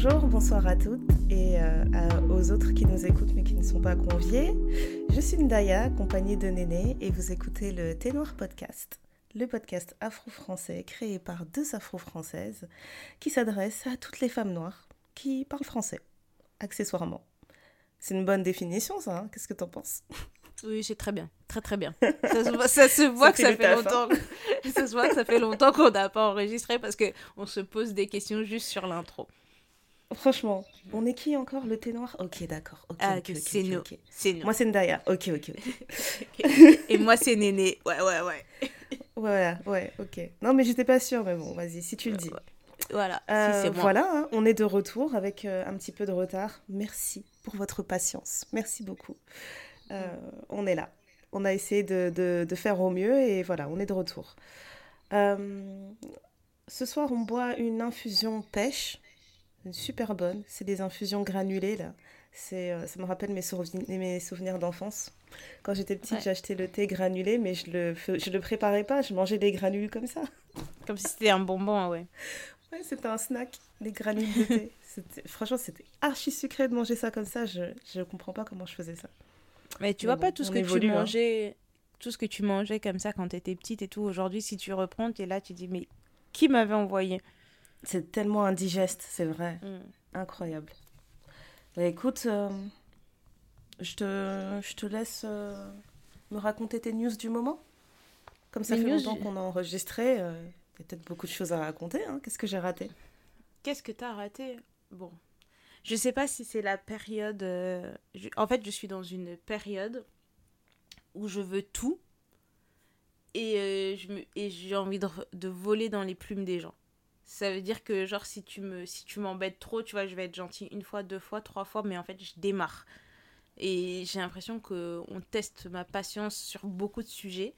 Bonjour, bonsoir à toutes et euh, aux autres qui nous écoutent mais qui ne sont pas conviés. Je suis Ndaya, accompagnée de Néné, et vous écoutez le Thé Noir Podcast, le podcast afro-français créé par deux afro-françaises qui s'adresse à toutes les femmes noires qui parlent français, accessoirement. C'est une bonne définition, ça, hein? Qu'est-ce que t'en penses? Oui, c'est très bien. Très très bien. Ça se voit, ça se voit que ça fait, hein. longtemps. ça se voit que ça fait longtemps qu'on n'a pas enregistré parce qu'on se pose des questions juste sur l'intro. Franchement, on est qui encore Le thé noir? Ok, d'accord. ah, c'est nous. Moi, c'est Ndaya. Ok, ok, ok. Et moi, c'est Néné. Ouais, ouais, ouais. Voilà, ouais, ok. Non, mais j'étais pas sûre, mais bon, vas-y, si tu le dis. Voilà, euh, Voilà, hein, on est de retour avec euh, un petit peu de retard. Merci pour votre patience. Merci beaucoup. Euh, on est là. On a essayé de, faire au mieux et voilà, on est de retour. Ce soir, on boit une infusion pêche, une super bonne. C'est des infusions granulées là. C'est, euh, ça me rappelle mes, mes souvenirs d'enfance. Quand j'étais petite, j'achetais le thé granulé, mais je le, je le préparais pas. Je mangeais des granules comme ça. Comme si c'était un bonbon, ouais. Ouais, c'était un snack, les granules de thé. franchement, c'était archi sucré de manger ça comme ça. Je ne comprends pas comment je faisais ça. Mais tu vois pas tout ce que tu hein. mangeais, tout ce que tu mangeais comme ça quand tu étais petite et tout. Aujourd'hui, si tu reprends, tu es là, tu dis, mais qui m'avait envoyé? C'est tellement indigeste, c'est vrai. Mm. Incroyable. Bah, écoute, euh, je, te, je te laisse euh, me raconter tes news du moment. Comme ça fait longtemps qu'on a enregistré, euh, il y a peut-être beaucoup de choses à raconter. Hein. Qu'est-ce que j'ai raté? Qu'est-ce que tu as raté? Bon, je sais pas si c'est la période. En fait, je suis dans une période où je veux tout et, euh, je me... et j'ai envie de... de, voler dans les plumes des gens. Ça veut dire que, genre, si tu me si tu m'embêtes trop, tu vois, je vais être gentille une fois, deux fois, trois fois, mais en fait, je démarre. Et j'ai l'impression qu'on teste ma patience sur beaucoup de sujets.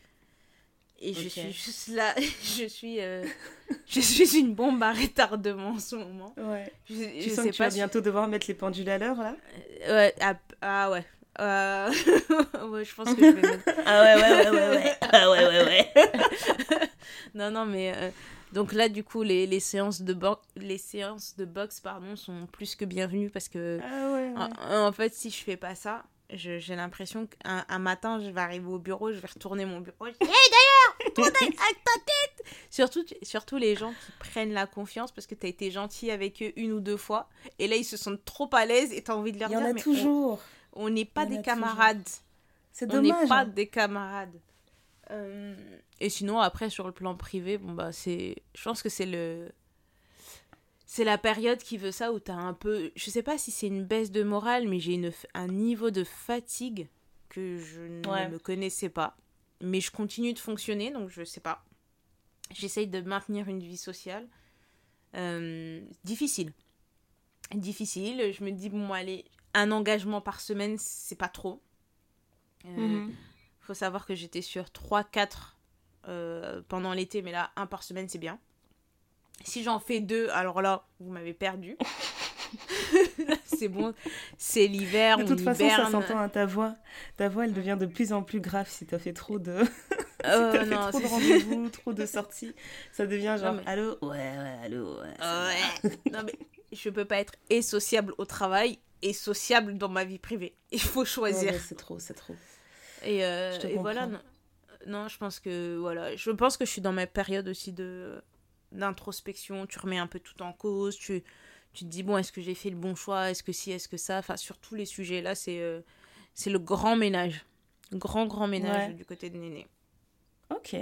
Et je suis juste là, je suis, euh, je suis une bombe à retardement en ce moment. Ouais. Je, je sais que tu vas bientôt devoir mettre les pendules à l'heure là? Euh, Ouais, ah, ah ouais. Euh... ouais, je pense que je vais mettre. ah ouais, ouais, ouais, ouais, ouais. Ah ouais, ouais, ouais. non, non, mais euh, donc là, du coup, les, les séances de boxe, les séances de boxe, pardon, sont plus que bienvenues parce que, ah ouais, ouais. En, en, fait, si je fais pas ça, j'ai l'impression qu'un un matin, je vais arriver au bureau, je vais retourner mon bureau. Hé d'ailleurs, tourne avec ta tête surtout, surtout les gens qui prennent la confiance parce que tu as été gentil avec eux une ou deux fois. Et là, ils se sentent trop à l'aise et tu as envie de leur dire. Il y en a toujours. On n'est pas des camarades. C'est dommage. On n'est pas des camarades. Euh, et sinon, après, sur le plan privé, bon, bah, c'est. Je pense que c'est le c'est la période qui veut ça où tu as un peu. Je sais pas si c'est une baisse de morale, mais j'ai une... un niveau de fatigue que je ne me connaissais pas. Mais je continue de fonctionner, donc je sais pas. J'essaye de maintenir une vie sociale. Euh, difficile. Difficile. Je me dis, bon, allez, un engagement par semaine, c'est pas trop. Euh, mhm. Faut savoir que j'étais sur 3-4 euh, pendant l'été, mais là, un par semaine, c'est bien. Si j'en fais deux, alors là, vous m'avez perdu. c'est bon, c'est l'hiver. De toute façon, ça s'entend à ta voix. Ta voix, elle devient de plus en plus grave si t'as fait trop de. si oh, fait trop de rendez-vous, trop de sorties. Ça devient genre allô Ouais, ouais, allô. Ouais. non, mais je peux pas être et sociable au travail et sociable dans ma vie privée. Il faut choisir. c'est trop, c'est trop. Et, euh, et voilà. Non, non, je pense que voilà, je pense que je suis dans ma période aussi de d'introspection, tu remets un peu tout en cause, tu, tu te dis, bon, est-ce que j'ai fait le bon choix, est-ce que si, est-ce que ça, enfin, sur tous les sujets, là, c'est euh, c'est le grand ménage, grand, grand ménage du côté de Néné. Ok,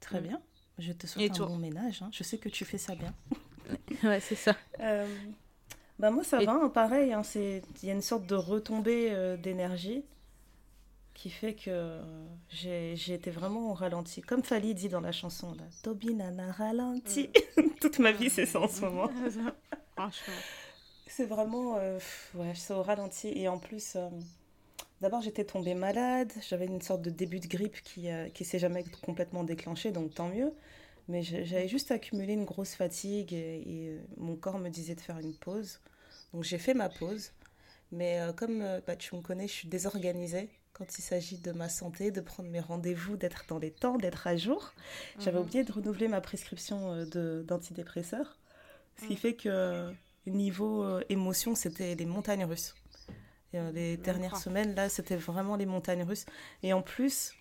très mm. bien. Je te souhaite un bon ménage, hein. je sais que tu fais ça bien. ouais, c'est ça. Euh, bah moi, ça va, hein, pareil, hein, il y a une sorte de retombée euh, d'énergie qui fait que j'ai été vraiment au ralenti. Comme Fali dit dans la chanson, là, Toby Nana ralenti. Toute ma vie, c'est ça en ce moment. Franchement. C'est vraiment. Euh, ouais, c'est au ralenti. Et en plus, euh, d'abord, j'étais tombée malade. J'avais une sorte de début de grippe qui ne euh, s'est jamais complètement déclenché, donc tant mieux. Mais j'avais juste accumulé une grosse fatigue et, mon corps me disait de faire une pause. Donc j'ai fait ma pause. Mais comme bah, tu me connais, je suis désorganisée quand il s'agit de ma santé, de prendre mes rendez-vous, d'être dans les temps, d'être à jour. J'avais mhm. oublié de renouveler ma prescription euh, d'antidépresseurs. Ce qui mhm. fait que niveau émotion, c'était les montagnes russes. les dernières semaines, là, c'était vraiment les montagnes russes. Et en plus,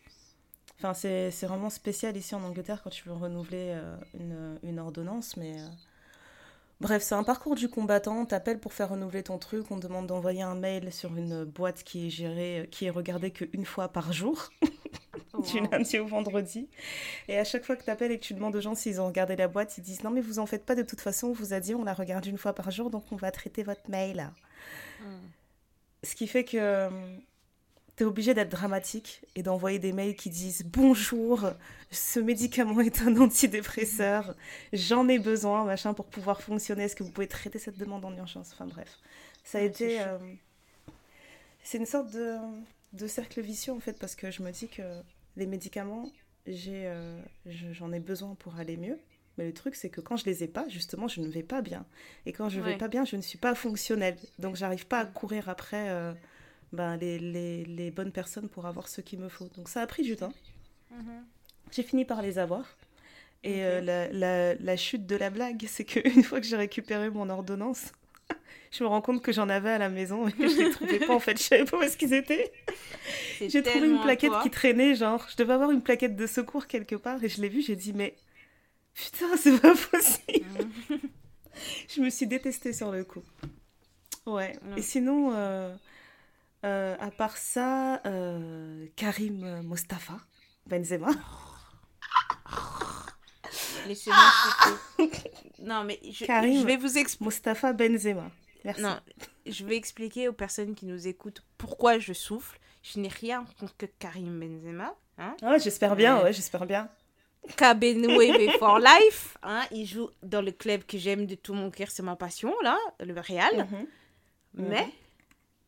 c'est vraiment spécial ici en Angleterre quand tu veux renouveler une, une, ordonnance, mais Bref, c'est un parcours du combattant. T'appelles pour faire renouveler ton truc. On te demande d'envoyer un mail sur une boîte qui est gérée, qui est regardée qu'une fois par jour, du lundi au vendredi. Et à chaque fois que t'appelles et que tu demandes aux gens s'ils ont regardé la boîte, ils disent non mais vous en faites pas de toute façon. On vous a dit on la regarde une fois par jour, donc on va traiter votre mail. Hmm. Ce qui fait que tu es obligé d'être dramatique et d'envoyer des mails qui disent bonjour, ce médicament est un antidépresseur, j'en ai besoin, machin, pour pouvoir fonctionner. Est-ce que vous pouvez traiter cette demande en urgence? Enfin bref, ça a été. Euh, c'est une sorte de, de, cercle vicieux en fait, parce que je me dis que les médicaments, j'ai, euh, j'en ai besoin pour aller mieux. Mais le truc, c'est que quand je les ai pas, justement, je ne vais pas bien. Et quand je ne vais pas bien, je ne suis pas fonctionnelle. Donc, j'arrive pas à courir après. Euh, ben, les, les, les, bonnes personnes pour avoir ce qu'il me faut. Donc ça a pris du temps. Mhm. J'ai fini par les avoir. Et euh, la, la, la, chute de la blague, c'est qu'une fois que j'ai récupéré mon ordonnance, je me rends compte que j'en avais à la maison et que je les trouvais pas en fait. Je savais pas où est-ce qu'ils étaient. J'ai trouvé une plaquette qui traînait, genre, je devais avoir une plaquette de secours quelque part et je l'ai vue, j'ai dit, mais putain, c'est pas possible. Mhm. je me suis détestée sur le coup. Ouais. Et sinon, euh, euh, à part ça, euh, Karim Mostafa Benzema. Laissez-moi Non, mais je, je vais vous expliquer. Mostafa Benzema. Merci. Non, je vais expliquer aux personnes qui nous écoutent pourquoi je souffle. Je n'ai rien contre Karim Benzema. Hein. Ouais, j'espère bien, euh, ouais, j'espère bien. Kabenoué for life. Hein, il joue dans le club que j'aime de tout mon cœur, c'est ma passion, là, le Real. Mhm. Mais,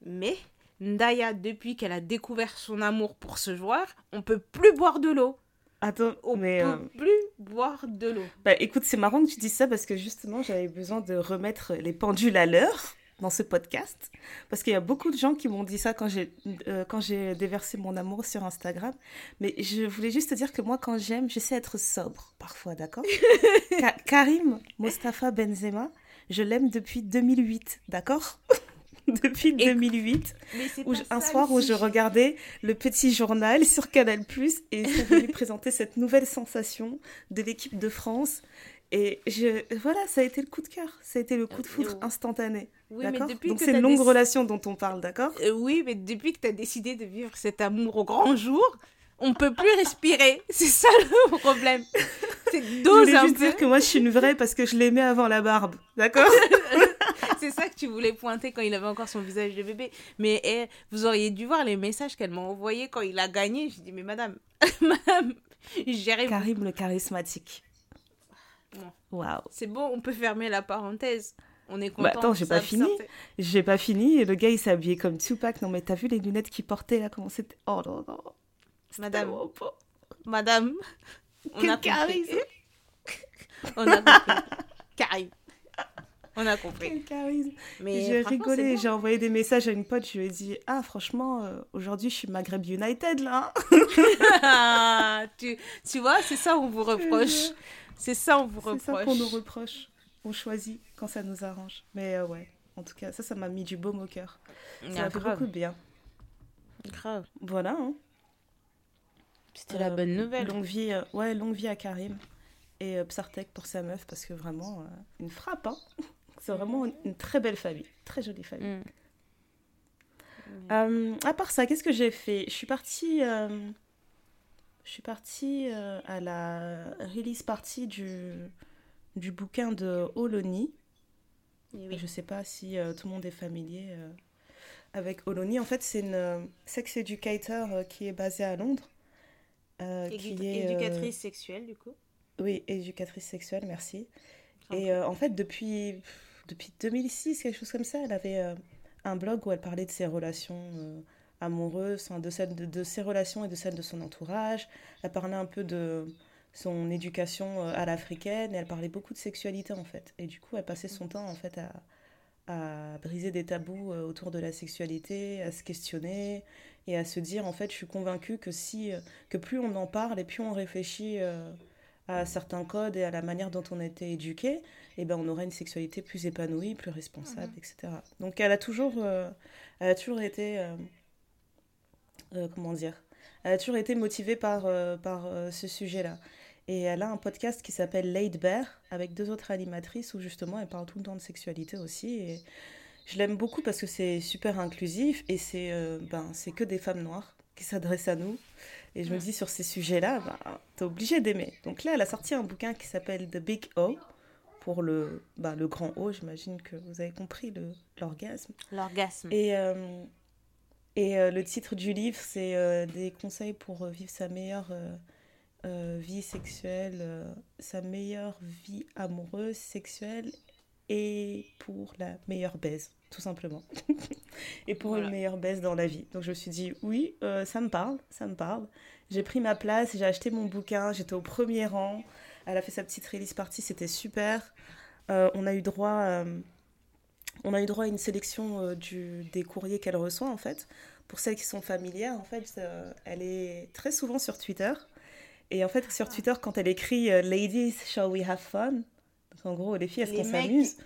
mais, Ndaya, depuis qu'elle a découvert son amour pour ce joueur, on peut plus boire de l'eau. Attends, on mais peut euh, plus boire de l'eau. Bah écoute, c'est marrant que tu dises ça parce que justement, j'avais besoin de remettre les pendules à l'heure dans ce podcast parce qu'il y a beaucoup de gens qui m'ont dit ça quand j'ai euh, quand j'ai déversé mon amour sur Instagram mais je voulais juste te dire que moi quand j'aime j'essaie d'être sobre parfois d'accord? Karim Mostafa Benzema je l'aime depuis 2008 d'accord? depuis 2008. Où un soir où je regardais le petit journal sur Canal Plus et ça voulait présenter cette nouvelle sensation de l'équipe de France. Et je, voilà, ça a été le coup de cœur, ça a été le coup de foudre instantané. Oui, Donc c'est une longue relation dont on parle, d'accord? Euh, Oui, mais depuis que tu as décidé de vivre cet amour au grand jour, on peut plus respirer. C'est ça le problème. C'est dose je voulais juste dire que moi je suis une vraie parce que je l'aimais avant la barbe, d'accord? C'est ça que tu voulais pointer quand il avait encore son visage de bébé. Mais eh, vous auriez dû voir les messages qu'elle m'a envoyés quand il a gagné. Je dis, mais madame, madame, j'arrive. Karim le charismatique. Waouh. C'est bon, on peut fermer la parenthèse. On est bah, content. attends, j'ai pas fini. J'ai pas fini. Et le gars, il habillé comme Tupac. Non, mais t'as vu les lunettes qu'il portait là Comment c'était? Oh non, non. Madame. Madame. On a charisme. on a compris. Karim. On a compris. Mais j'ai rigolé, j'ai envoyé des messages à une pote, je lui ai dit Ah, franchement, euh, aujourd'hui, je suis Maghreb United là. tu, tu vois, c'est ça on vous reproche. C'est ça on vous reproche. C'est ça qu'on nous reproche. On choisit quand ça nous arrange. Mais euh, ouais, en tout cas, ça, ça m'a mis du baume au cœur. Ça m'a fait beaucoup de bien. Grave. Voilà. Hein. C'était la bonne nouvelle. Longue vie, euh, ouais, longue vie à Karim et Psartek pour sa meuf parce que vraiment une frappe hein c'est vraiment une, très belle famille, très jolie famille. Mm. Euh, à part ça, qu'est-ce que j'ai fait? Je suis partie, euh, je suis partie euh, à la release party du, du bouquin de Oloni. Oui. Je ne sais pas si tout le monde est familier avec Oloni. En fait, c'est une sex educator qui est basée à Londres. qui est, éducatrice sexuelle, du coup? Oui, éducatrice sexuelle, merci. Et en fait, depuis depuis 2006, quelque chose comme ça. Elle avait euh, un blog où elle parlait de ses relations euh, amoureuses, de, ses relations et de celles de son entourage. Elle parlait un peu de son éducation euh, à l'africaine et elle parlait beaucoup de sexualité en fait. Et du coup, elle passait son temps en fait à, à briser des tabous autour de la sexualité, à se questionner et à se dire en fait, je suis convaincue que si que plus on en parle et plus on réfléchit à certains codes et à la manière dont on a été éduqué, eh ben, on aura une sexualité plus épanouie, plus responsable, Mhm. etc. Donc elle a toujours, euh, elle a toujours été, euh, euh, comment dire, elle a toujours été motivée par, par ce sujet-là. Et elle a un podcast qui s'appelle Laid Bear avec deux autres animatrices où justement elle parle tout le temps de sexualité aussi. Et je l'aime beaucoup parce que c'est super inclusif et c'est ben, c'est que des femmes noires qui s'adressent à nous. Et je me dis sur ces sujets-là, ben, t'es obligé d'aimer. Donc là, elle a sorti un bouquin qui s'appelle The Big O pour le, ben, le grand O. J'imagine que vous avez compris l'orgasme. L'orgasme. Et, euh, et euh, le titre du livre, c'est euh, des conseils pour vivre sa meilleure vie sexuelle, sa meilleure vie amoureuse, sexuelle et pour la meilleure baise, tout simplement. et pour Voilà. une meilleure baise dans la vie. Donc je me suis dit, oui, euh, ça me parle, ça me parle. J'ai pris ma place, j'ai acheté mon bouquin, j'étais au premier rang. Elle a fait sa petite release party, c'était super. Euh, on a eu droit... euh, on a eu droit à une sélection du, des courriers qu'elle reçoit en fait. Pour celles qui sont familières, en fait, elle est très souvent sur Twitter. Et en fait, sur Twitter, quand elle écrit Ladies, shall we have fun? Donc en gros, les filles, est-ce qu'on s'amuse?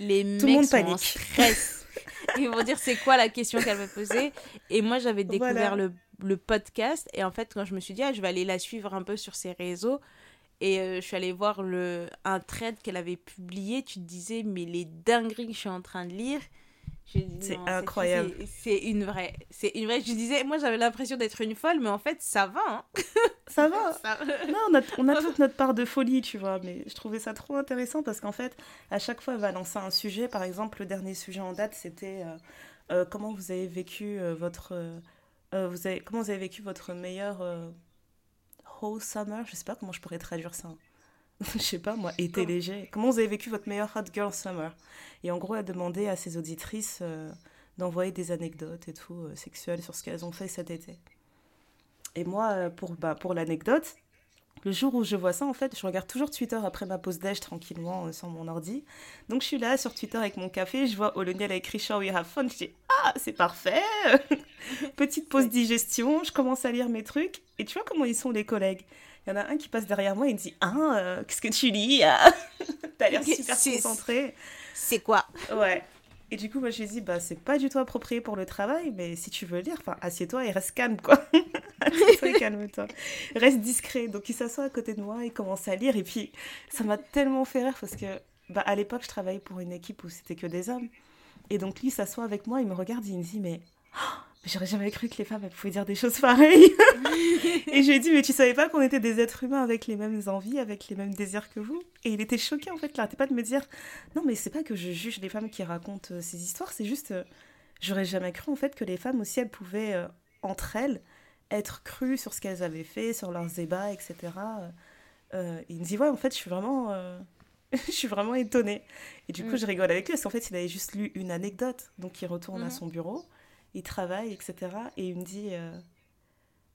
Les Tout le mecs monde sont en panique. stress. Ils vont dire c'est quoi la question qu'elle veut poser. Et moi, j'avais découvert Voilà. le, le podcast. Et en fait, quand je me suis dit, ah, je vais aller la suivre un peu sur ses réseaux. Et euh, je suis allée voir le, un thread qu'elle avait publié. Tu te disais, mais les dingueries que je suis en train de lire. C'est incroyable. C'est une vraie. C'est une vraie. Je disais, moi, j'avais l'impression d'être une folle, mais en fait, ça va. Hein. Ça va Ça- Non, on a, on a toute notre part de folie, tu vois, mais je trouvais ça trop intéressant parce qu'en fait, à chaque fois, elle va lancer un sujet. Par exemple, le dernier sujet en date, c'était euh, euh, comment vous avez vécu euh, votre... vous avez, comment vous avez vécu votre meilleur whole summer? Je sais pas comment je pourrais traduire ça. je sais pas, moi, été léger. Comment vous avez vécu votre meilleur hot girl summer? Et en gros, elle demandait à ses auditrices euh, d'envoyer des anecdotes et tout, euh, sexuelles sur ce qu'elles ont fait cet été. Et moi, euh, pour, bah, pour l'anecdote, le jour où je vois ça, en fait, je regarde toujours Twitter après ma pause déj tranquillement euh, sur mon ordi. Donc je suis là sur Twitter avec mon café, je vois Oloniel a écrit Shall we have fun Je dis Ah, c'est parfait Petite pause digestion, je commence à lire mes trucs. Et tu vois comment ils sont les collègues? Il y en a un qui passe derrière moi et il me dit euh, qu'est-ce que tu lis ah? T'as l'air super concentré. C'est quoi? Ouais. Et du coup, moi, je lui ai dit, bah, c'est pas du tout approprié pour le travail, mais si tu veux lire, enfin, assieds-toi et reste calme, quoi. assieds-toi et calme-toi. Reste discret. Donc, il s'assoit à côté de moi, il commence à lire, et puis, ça m'a tellement fait rire parce que, bah, à l'époque, je travaillais pour une équipe où c'était que des hommes. Et donc, lui il s'assoit avec moi, il me regarde, et il me dit, mais, oh, mais j'aurais jamais cru que les femmes, elles pouvaient dire des choses pareilles. et je lui ai dit, mais tu savais pas qu'on était des êtres humains avec les mêmes envies, avec les mêmes désirs que vous? Et il était choqué, en fait, il arrêtait pas de me dire, non, mais c'est pas que je juge les femmes qui racontent euh, ces histoires, c'est juste, euh, j'aurais jamais cru en fait que les femmes aussi, elles pouvaient, euh, entre elles, être crues sur ce qu'elles avaient fait, sur leurs ébats, etc. Euh, euh, il me dit, ouais, en fait, je suis vraiment, je suis vraiment étonnée. Et du coup, Mm. je rigole avec lui, parce qu'en fait, il avait juste lu une anecdote. Donc, il retourne à Mhm. son bureau, il travaille, etc. Et il me dit, euh,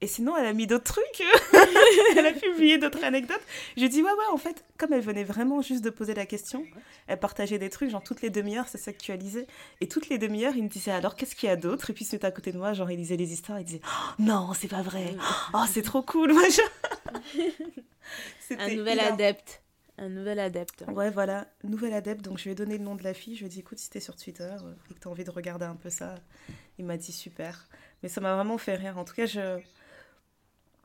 et sinon, elle a mis d'autres trucs. elle a publié d'autres anecdotes. Je dis, ouais, ouais, en fait, comme elle venait vraiment juste de poser la question, elle partageait des trucs, genre toutes les demi-heures, ça s'actualisait. Et toutes les demi-heures, il me disait, alors, qu'est-ce qu'il y a d'autre? Et puis, mettait à côté de moi, genre, il lisait les histoires, il disait, Oh, non, c'est pas vrai. Oh, c'est trop cool. Moi, je- Un C'était nouvel hilarant. adepte. Un nouvel adepte. Ouais, voilà, nouvel adepte. Donc, je lui ai donné le nom de la fille. Je lui ai dit, écoute, si t'es sur Twitter euh, et que t'as envie de regarder un peu ça, il m'a dit super. Mais ça m'a vraiment fait rire. En tout cas, je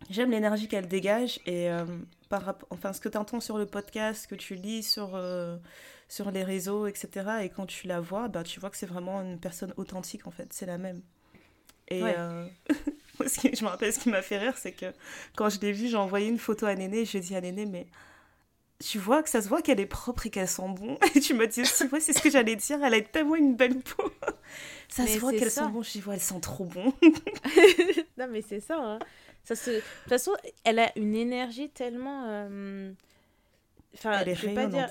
j'aime l'énergie qu'elle dégage et euh, par rapport, enfin, ce que tu entends sur le podcast, ce que tu lis sur euh, sur les réseaux, etc. Et quand tu la vois, bah, tu vois que c'est vraiment une personne authentique en fait. C'est la même. Et Ouais. euh, moi, ce qui- je me rappelle ce qui m'a fait rire, c'est que quand je l'ai vue, j'ai envoyé une photo à Néné. Je lui ai dit à Néné, mais tu vois que ça se voit qu'elle est propre et qu'elle sent bon. Et tu m'as dit aussi, ouais, c'est ce que j'allais dire, elle a tellement une belle peau. ça Mais se voit qu'elle sent bon. Je dis, ouais, elle sent trop bon. non, mais c'est ça. hein. ça se... De toute façon, elle a une énergie tellement. euh, Enfin, elle est je pas dire.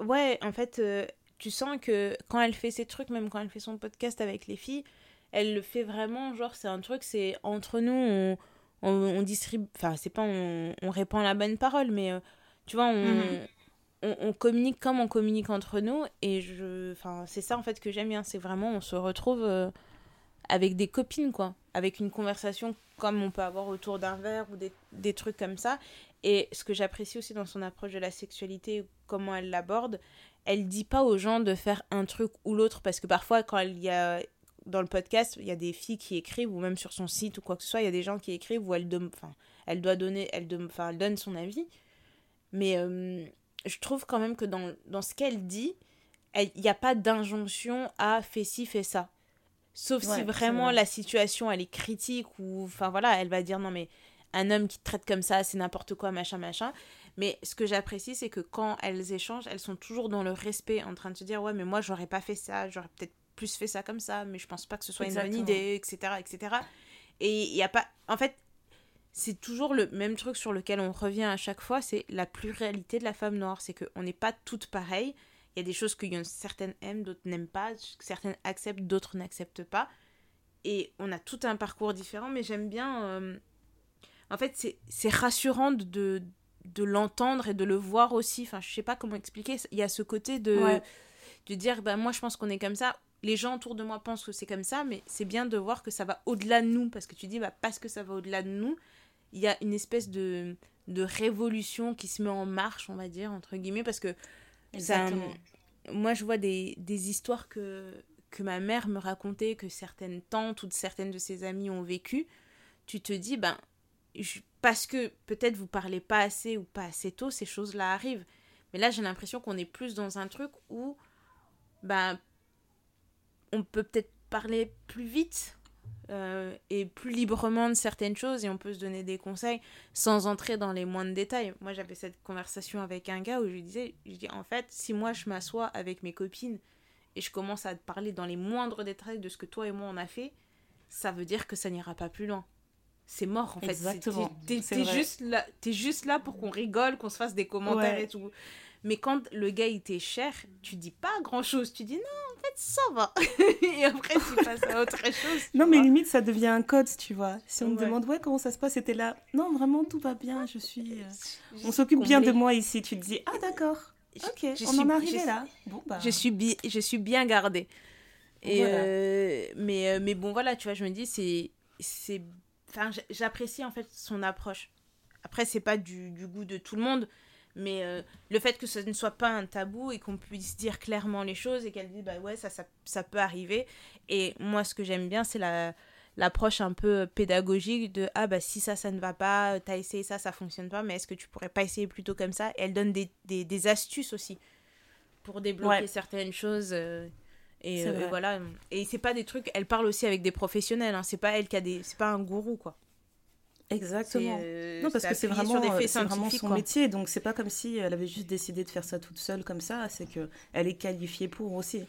Ouais, en fait, euh, tu sens que quand elle fait ses trucs, même quand elle fait son podcast avec les filles, elle le fait vraiment. Genre, c'est un truc, c'est entre nous, on, on, on distribue. Enfin, c'est pas on, on répand la bonne parole, mais euh, tu vois, on. Mhm. On, on communique comme on communique entre nous et je enfin c'est ça en fait que j'aime bien c'est vraiment on se retrouve euh, avec des copines quoi avec une conversation comme on peut avoir autour d'un verre ou des, des, trucs comme ça. Et ce que j'apprécie aussi dans son approche de la sexualité, comment elle l'aborde, elle dit pas aux gens de faire un truc ou l'autre parce que parfois quand il y a dans le podcast, il y a des filles qui écrivent ou même sur son site ou quoi que ce soit, il y a des gens qui écrivent où elle, enfin, elle doit donner, elle, enfin, elle donne son avis. Mais euh, je trouve quand même que dans, dans ce qu'elle dit, il n'y a pas d'injonction à fais ci, fais ça. Sauf si vraiment la situation elle est critique ou enfin voilà, elle va dire non mais un homme qui te traite comme ça, c'est n'importe quoi, machin, machin. Mais ce que j'apprécie, c'est que quand elles échangent, elles sont toujours dans le respect, en train de se dire ouais mais moi j'aurais pas fait ça, j'aurais peut-être plus fait ça comme ça, mais je pense pas que ce soit une bonne idée, etc., etc. Et il y a pas, en fait, c'est toujours le même truc sur lequel on revient à chaque fois, c'est la pluralité de la femme noire. C'est qu'on n'est pas toutes pareilles. Il y a des choses que certaines aiment, d'autres n'aiment pas, certaines acceptent, d'autres n'acceptent pas. Et on a tout un parcours différent, mais j'aime bien. Euh, en fait, c'est rassurant de, de l'entendre et de le voir aussi. Enfin, je sais pas comment expliquer. Il y a ce côté de, de dire, bah, moi je pense qu'on est comme ça. Les gens autour de moi pensent que c'est comme ça, mais c'est bien de voir que ça va au-delà de nous. Parce que tu dis, bah, parce que ça va au-delà de nous, il y a une espèce de, de révolution qui se met en marche, on va dire, entre guillemets, parce que ça, moi, je vois des, des histoires que, que ma mère me racontait, que certaines tantes ou certaines de ses amies ont vécu. Tu te dis, ben, parce que peut-être vous parlez pas assez ou pas assez tôt, ces choses-là arrivent. Mais là, j'ai l'impression qu'on est plus dans un truc où, ben, on peut peut-être parler plus vite, euh, et plus librement de certaines choses et on peut se donner des conseils sans entrer dans les moindres détails. Moi, j'avais cette conversation avec un gars où je lui disais, je dis en fait, si moi je m'assois avec mes copines et je commence à te parler dans les moindres détails de ce que toi et moi on a fait, ça veut dire que ça n'ira pas plus loin. C'est mort en fait. Exactement. T'es juste là, es juste là pour qu'on rigole, qu'on se fasse des commentaires et tout. Mais quand le gars il t'est cher, tu dis pas grand chose. Tu dis non, en fait, ça va. et après, tu passes à autre chose. Non, mais limite, ça devient un code, tu vois. Si on me demande, ouais, comment ça se passe, c'était là. Non, vraiment, tout va bien. Je suis. Euh, on s'occupe bien de moi ici. Tu te dis, ah, d'accord. Ok, on en est arrivé là. Bon, bah. Je suis, je suis bien gardée. Et euh, mais, euh, mais bon, voilà, tu vois, je me dis, c'est. c'est enfin, j'apprécie en fait son approche. Après, c'est pas du, du goût de tout le monde mais euh, le fait que ce ne soit pas un tabou et qu'on puisse dire clairement les choses et qu'elle dise bah ouais ça, ça, ça peut arriver. Et moi ce que j'aime bien c'est la l'approche un peu pédagogique de ah bah si ça ça ne va pas t'as essayé ça ça fonctionne pas mais est-ce que tu pourrais pas essayer plutôt comme ça? Et elle donne des, des, des astuces aussi pour débloquer certaines choses euh, et, euh, voilà. Et c'est pas des trucs elle parle aussi avec des professionnels hein, c'est pas elle qui a des c'est pas un gourou quoi Exactement. Euh, non, parce que c'est vraiment, vraiment son métier. Donc, c'est pas comme si elle avait juste décidé de faire ça toute seule comme ça. C'est qu'elle est qualifiée pour aussi.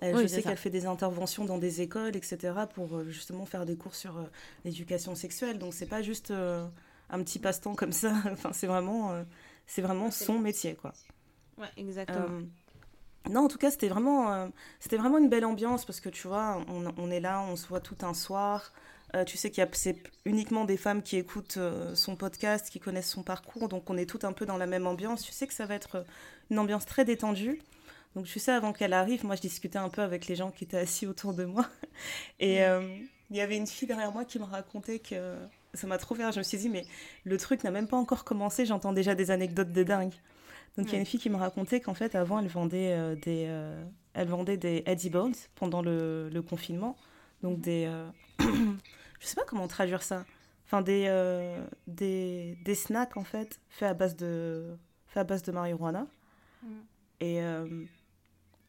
Elle, je sais qu'elle fait des interventions dans des écoles, etc., pour euh, justement faire des cours sur euh, l'éducation sexuelle. Donc, c'est pas juste un petit passe-temps comme ça. enfin, c'est vraiment, c'est vraiment son métier, quoi. Ouais, exactement. non, en tout cas, c'était vraiment, c'était vraiment une belle ambiance parce que tu vois, on, on, est là, on se voit tout un soir. Euh, tu sais qu'il y a c'est uniquement des femmes qui écoutent euh, son podcast, qui connaissent son parcours, donc on est toutes un peu dans la même ambiance. Tu sais que ça va être euh, une ambiance très détendue. Donc tu sais, avant qu'elle arrive, moi je discutais un peu avec les gens qui étaient assis autour de moi. Et il y avait une fille derrière moi qui me racontait que ça m'a trop fait Je me suis dit, mais le truc n'a même pas encore commencé, j'entends déjà des anecdotes de dingue. Donc il y a une fille qui me racontait qu'en fait, avant, elle vendait, des, elle vendait des edibles pendant le, le confinement. Donc des, je sais pas comment traduire ça. Enfin, des, euh, des, des, snacks, en fait, faits à base de, à base de marijuana. Mm. Et euh,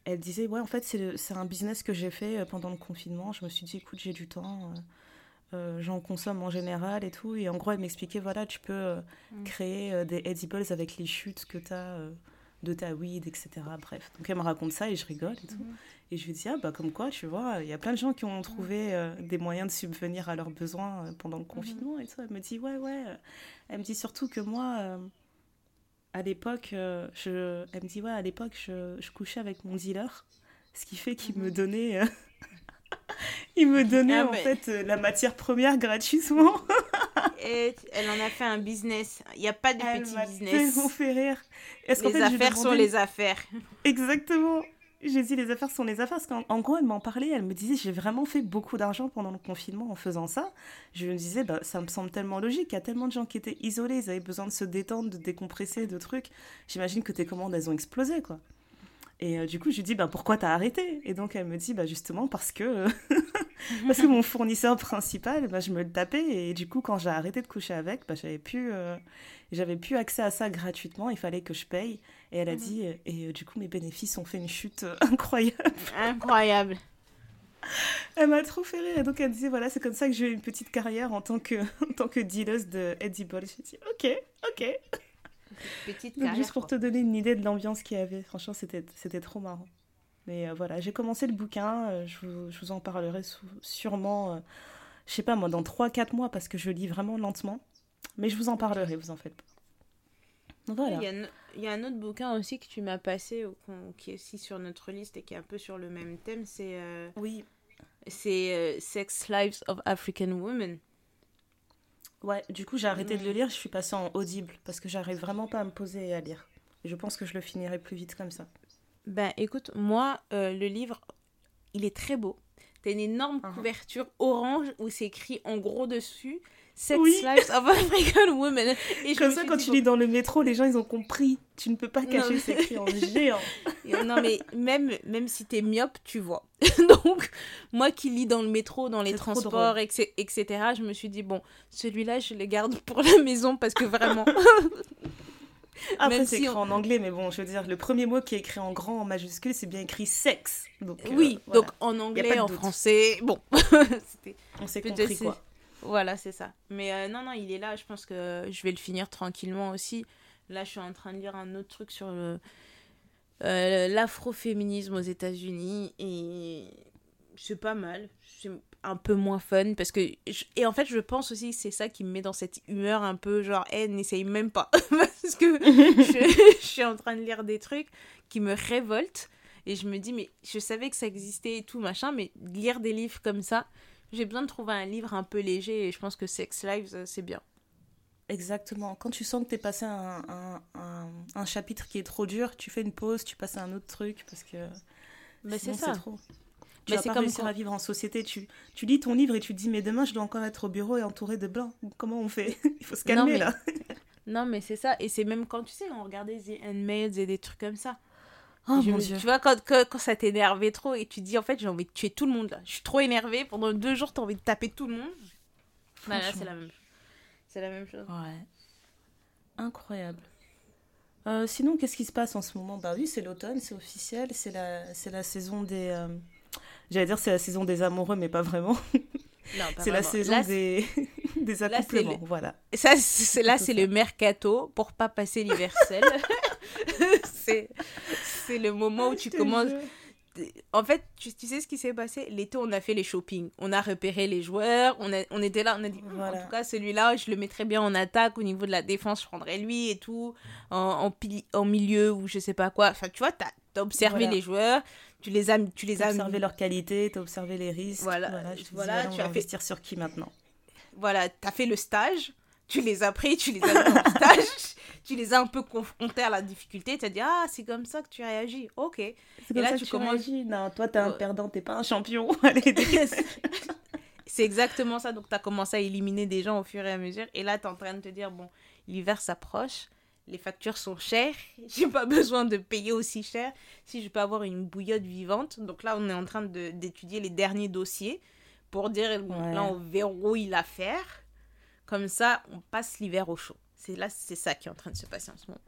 elle disait, ouais, en fait, c'est un business que j'ai fait euh, pendant le confinement. Je me suis dit, écoute, j'ai du temps, j'en consomme en général et tout. Et en gros, elle m'expliquait, voilà, tu peux mm. créer des edibles avec les chutes que tu as de ta weed, etc. Bref. Donc elle me raconte ça et je rigole et tout. Et je lui dis, ah bah comme quoi, tu vois, il y a plein de gens qui ont trouvé euh, des moyens de subvenir à leurs besoins euh, pendant le confinement et tout. Elle me dit, ouais, ouais. Elle me dit surtout que moi, euh, à l'époque, je... elle me dit, ouais, à l'époque, je, je, couchais avec mon dealer, ce qui fait qu'il me mhm. donnait... il me donnait ah, en fait la matière première gratuitement. et elle en a fait un business. Il n'y a pas de petit business. fait rire. les affaires sont les affaires. Exactement. j'ai dit les affaires sont les affaires. Parce qu'en gros, elle m'en parlait, elle me disait j'ai vraiment fait beaucoup d'argent pendant le confinement en faisant ça. Je me disais bah, ça me semble tellement logique. Il y a tellement de gens qui étaient isolés, ils avaient besoin de se détendre, de décompresser, de trucs. J'imagine que tes commandes elles ont explosé quoi. Et euh, du coup, je lui dis bah, pourquoi t'as arrêté? Et donc elle me dit bah, justement parce que, parce que mon fournisseur principal, bah, je me le tapais. Et du coup, quand j'ai arrêté de coucher avec, bah, j'avais plus, euh, j'avais plus accès à ça gratuitement. Il fallait que je paye. Et elle a mhm. dit, et euh, du coup, mes bénéfices ont fait une chute incroyable. Incroyable. Elle m'a trop fait rire. Et donc, elle disait, voilà, c'est comme ça que j'ai eu une petite carrière en tant que, en tant que dealeuse de Edible. J'ai dit, ok, ok. Petite carrière. juste pour te donner une idée de l'ambiance qu'il y avait. Franchement, c'était, c'était trop marrant. Mais voilà, j'ai commencé le bouquin. je, vous, je, vous, en parlerai sûrement, je sais pas moi, dans 3-4 mois parce que je lis vraiment lentement. Mais je vous en parlerai, vous en faites pas. Voilà. Il y, a un autre bouquin aussi que tu m'as passé, qui est aussi sur notre liste et qui est un peu sur le même thème, c'est... Euh, oui. C'est euh, Sex Lives of African Women. Ouais, du coup j'ai arrêté de le lire, je suis passée en audible parce que j'arrive vraiment pas à me poser à lire. Et je pense que je le finirai plus vite comme ça. Ben écoute, moi, euh, le livre, il est très beau. T'as une énorme uh-huh. couverture orange où c'est écrit en gros dessus Sex Lives of African Women. Et Comme ça, quand tu lis dans le métro, les gens, ils ont compris. Tu ne peux pas cacher ces cris en géant. non, mais même, même si t'es myope, tu vois. Donc, moi qui lis dans le métro, dans les transports, etc., je me suis dit, bon, celui-là, je le garde pour la maison parce que vraiment... Après, c'est écrit en anglais, mais bon, je veux dire, le premier mot qui est écrit en grand, en majuscule, c'est bien écrit sexe. Donc, oui, euh, donc en anglais, en français, bon. On s'est compris, quoi. Voilà, c'est ça. Mais euh, non, non, il est là. Je pense que je vais le finir tranquillement aussi. Là, je suis en train de lire un autre truc sur le euh, l'afroféminisme aux États-Unis et c'est pas mal. C'est un peu moins fun parce que et en fait, je pense aussi que c'est ça qui me met dans cette humeur un peu genre, eh, n'essaye même pas parce que je, je suis en train de lire des trucs qui me révoltent et je me dis mais je savais que ça existait et tout machin, mais lire des livres comme ça j'ai besoin de trouver un livre un peu léger et je pense que Sex Lives, euh, c'est bien. Exactement. Quand tu sens que tu es passé un, un, un, chapitre qui est trop dur, tu fais une pause, tu passes à un autre truc parce que. Mais c'est ça. Trop. Tu mais vas pas comme réussir à vivre en société. Tu, tu lis ton livre et tu te dis, mais demain, je dois encore être au bureau et entouré de blancs. Comment on fait? Il faut se calmer là. non, mais c'est ça. Et c'est même quand, tu sais, on regardait The Handmaids et des trucs comme ça. Oh mon Dieu. Tu vois, quand, quand, ça t'énervait trop et tu dis, en fait, j'ai envie de tuer tout le monde là. Je suis trop énervée. Pendant deux jours, t'as envie de taper tout le monde. Bah, là, c'est la même C'est la même chose. Ouais. Incroyable. Euh, sinon, qu'est-ce qui se passe en ce moment? Bah oui, c'est l'automne, c'est officiel, c'est la, c'est la saison des. Euh, j'allais dire c'est la saison des amoureux, mais pas vraiment. c'est la saison des, des accouplements, voilà. Ça, c'est, là, c'est le mercato pour pas passer l'hiver seul. c'est, c'est le moment où tu commences. En fait, tu, sais ce qui s'est passé? L'été, on a fait les shopping. On a repéré les joueurs. On, a, on était là, on a dit, en tout cas, celui-là, je le mettrais bien en attaque. Au niveau de la défense, je prendrais lui et tout. En, en, milieu ou je sais pas quoi. Enfin, tu vois, tu as, observé les joueurs. Tu les as, tu les as observé leurs qualités, tu as observé les risques. Voilà, voilà, tu as investir sur qui maintenant? Voilà, tu as fait le stage tu les as pris, tu les as mis en stage, tu les as un peu confrontés à la difficulté, tu as dit ah c'est comme ça que tu réagis, ok. C'est comme ça que tu commences... réagis, non toi t'es un perdant, t'es pas un champion. c'est exactement ça, donc tu as commencé à éliminer des gens au fur et à mesure, et là tu es en train de te dire bon l'hiver s'approche, les factures sont chères, j'ai pas besoin de payer aussi cher si je peux avoir une bouillotte vivante. Donc là on est en train d'étudier les derniers dossiers pour dire bon, là on verrouille l'affaire comme ça, on passe l'hiver au chaud. C'est là, c'est ça qui est en train de se passer en ce moment.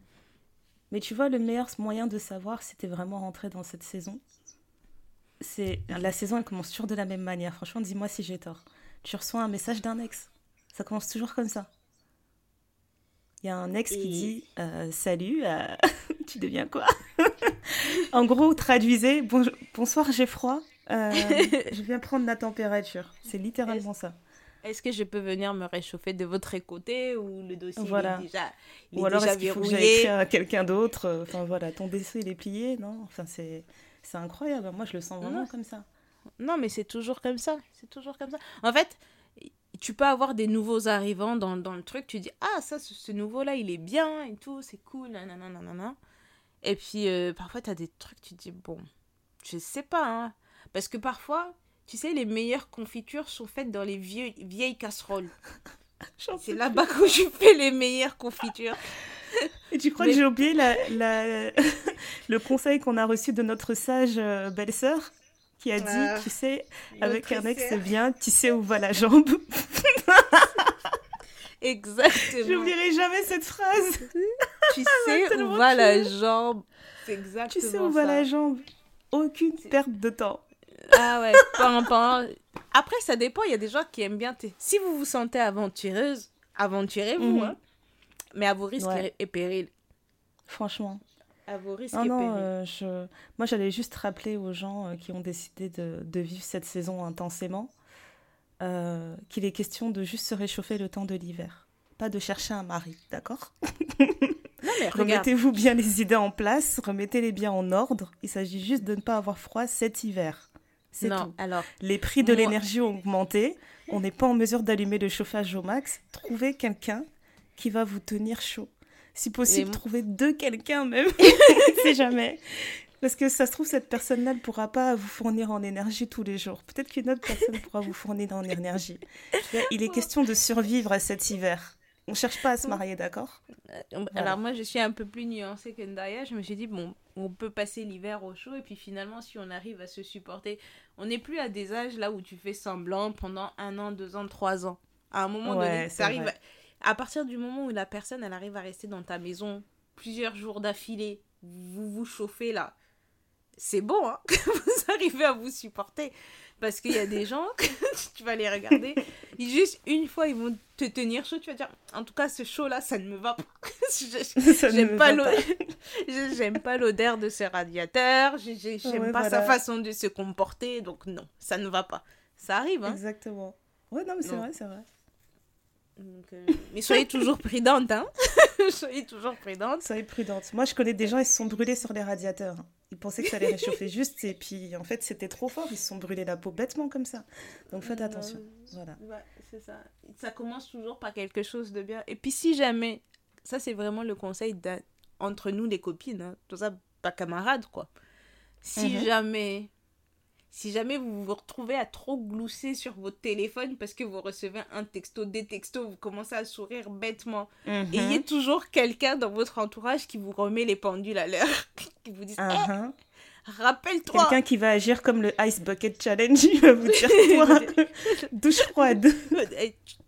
Mais tu vois, le meilleur moyen de savoir si t'es vraiment rentré dans cette saison, c'est la saison, elle commence toujours de la même manière. Franchement, dis-moi si j'ai tort. Tu reçois un message d'un ex. Ça commence toujours comme ça. Il y a un ex qui dit euh, Salut, euh, tu deviens quoi En gros, traduisez Bonsoir, j'ai froid. Euh, je viens prendre la température. C'est littéralement ça. Est-ce que je peux venir me réchauffer de votre côté ou le dossier voilà. est déjà Ou alors est-ce qu'il faut que à quelqu'un d'autre? Enfin voilà, ton dossier il est plié, non? Enfin c'est c'est incroyable. Moi je le sens vraiment comme ça. Non mais c'est toujours comme ça, c'est toujours comme ça. En fait, tu peux avoir des nouveaux arrivants dans, dans le truc, tu dis ah ça ce, nouveau là il est bien et tout, c'est cool, nanana. Et puis euh, parfois tu as des trucs tu dis bon Je sais pas, hein. Parce que parfois, tu sais, les meilleures confitures sont faites dans les vieux, vieilles casseroles. C'est là-bas que je fais les meilleures confitures. Et tu crois que j'ai oublié la, la... le conseil qu'on a reçu de notre sage euh, belle-sœur? Qui a dit, ah, tu sais, avec un ex, c'est bien, tu sais où va la jambe. Exactement. J'oublierai jamais cette phrase. Tu sais où va la jambe. C'est exactement Tu sais où va la jambe. Aucune perte de temps. Ah ouais, pas Après, ça dépend. Il y a des gens qui aiment bien. Si vous vous sentez aventureuse, aventurez-vous. Mhm. hein? Mais à vos risques et périls. Franchement. À vos risques et non, euh, je... Moi, j'allais juste rappeler aux gens euh, qui ont décidé de, de, vivre cette saison intensément euh, qu'il est question de juste se réchauffer le temps de l'hiver. Pas de chercher un mari, d'accord? Remettez-vous bien les idées en place, remettez-les bien en ordre. Il s'agit juste de ne pas avoir froid cet hiver. C'est tout. Alors, les prix de l'énergie ont augmenté. On n'est pas en mesure d'allumer le chauffage au max. Trouvez quelqu'un qui va vous tenir chaud. Si possible, trouvez deux quelqu'un même. C'est jamais. Parce que ça se trouve, cette personne-là ne pourra pas vous fournir en énergie tous les jours. Peut-être qu'une autre personne pourra vous fournir en énergie. Il est question de survivre à cet hiver. On cherche pas à se marier, d'accord? Euh, Alors moi, je suis un peu plus nuancée que Ndaya. Je me suis dit, bon, on peut passer l'hiver au chaud. Et puis finalement, si on arrive à se supporter, on n'est plus à des âges là où tu fais semblant pendant un an, deux ans, trois ans. À un moment donné, ça arrive à partir du moment où la personne, elle arrive à rester dans ta maison plusieurs jours d'affilée, vous vous chauffez là, c'est bon, hein, que vous arrivez à vous supporter. Parce qu'il y a des gens, tu vas les regarder, juste une fois, ils vont te tenir chaud, tu vas dire, en tout cas, ce chaud-là, ça ne me va pas. J'aime pas J'aime pas l'odeur de ce radiateur, j'aime pas sa façon de se comporter, donc non, ça ne va pas. Ça arrive, hein. Exactement. Ouais, non, mais c'est vrai, c'est vrai. Euh, mais soyez toujours prudente, hein. soyez toujours prudente. Soyez prudente. Moi, je connais des gens, ils se sont brûlés sur les radiateurs. Ils pensaient que ça allait réchauffer juste, et puis en fait, c'était trop fort. Ils se sont brûlés la peau bêtement comme ça. Donc faites attention. Voilà. Ouais, c'est ça. Ça commence toujours par quelque chose de bien. Et puis si jamais, ça c'est vraiment le conseil entre nous les copines, hein. tout ça, pas camarades quoi. Si mhm. jamais si jamais vous vous retrouvez à trop glousser sur votre téléphone parce que vous recevez un texto, des textos, vous commencez à sourire bêtement, mhm. ayez toujours quelqu'un dans votre entourage qui vous remet les pendules à l'heure, qui vous dit uh rappelle-toi. Quelqu'un qui va agir comme le Ice Bucket Challenge, il va vous dire toi, douche froide.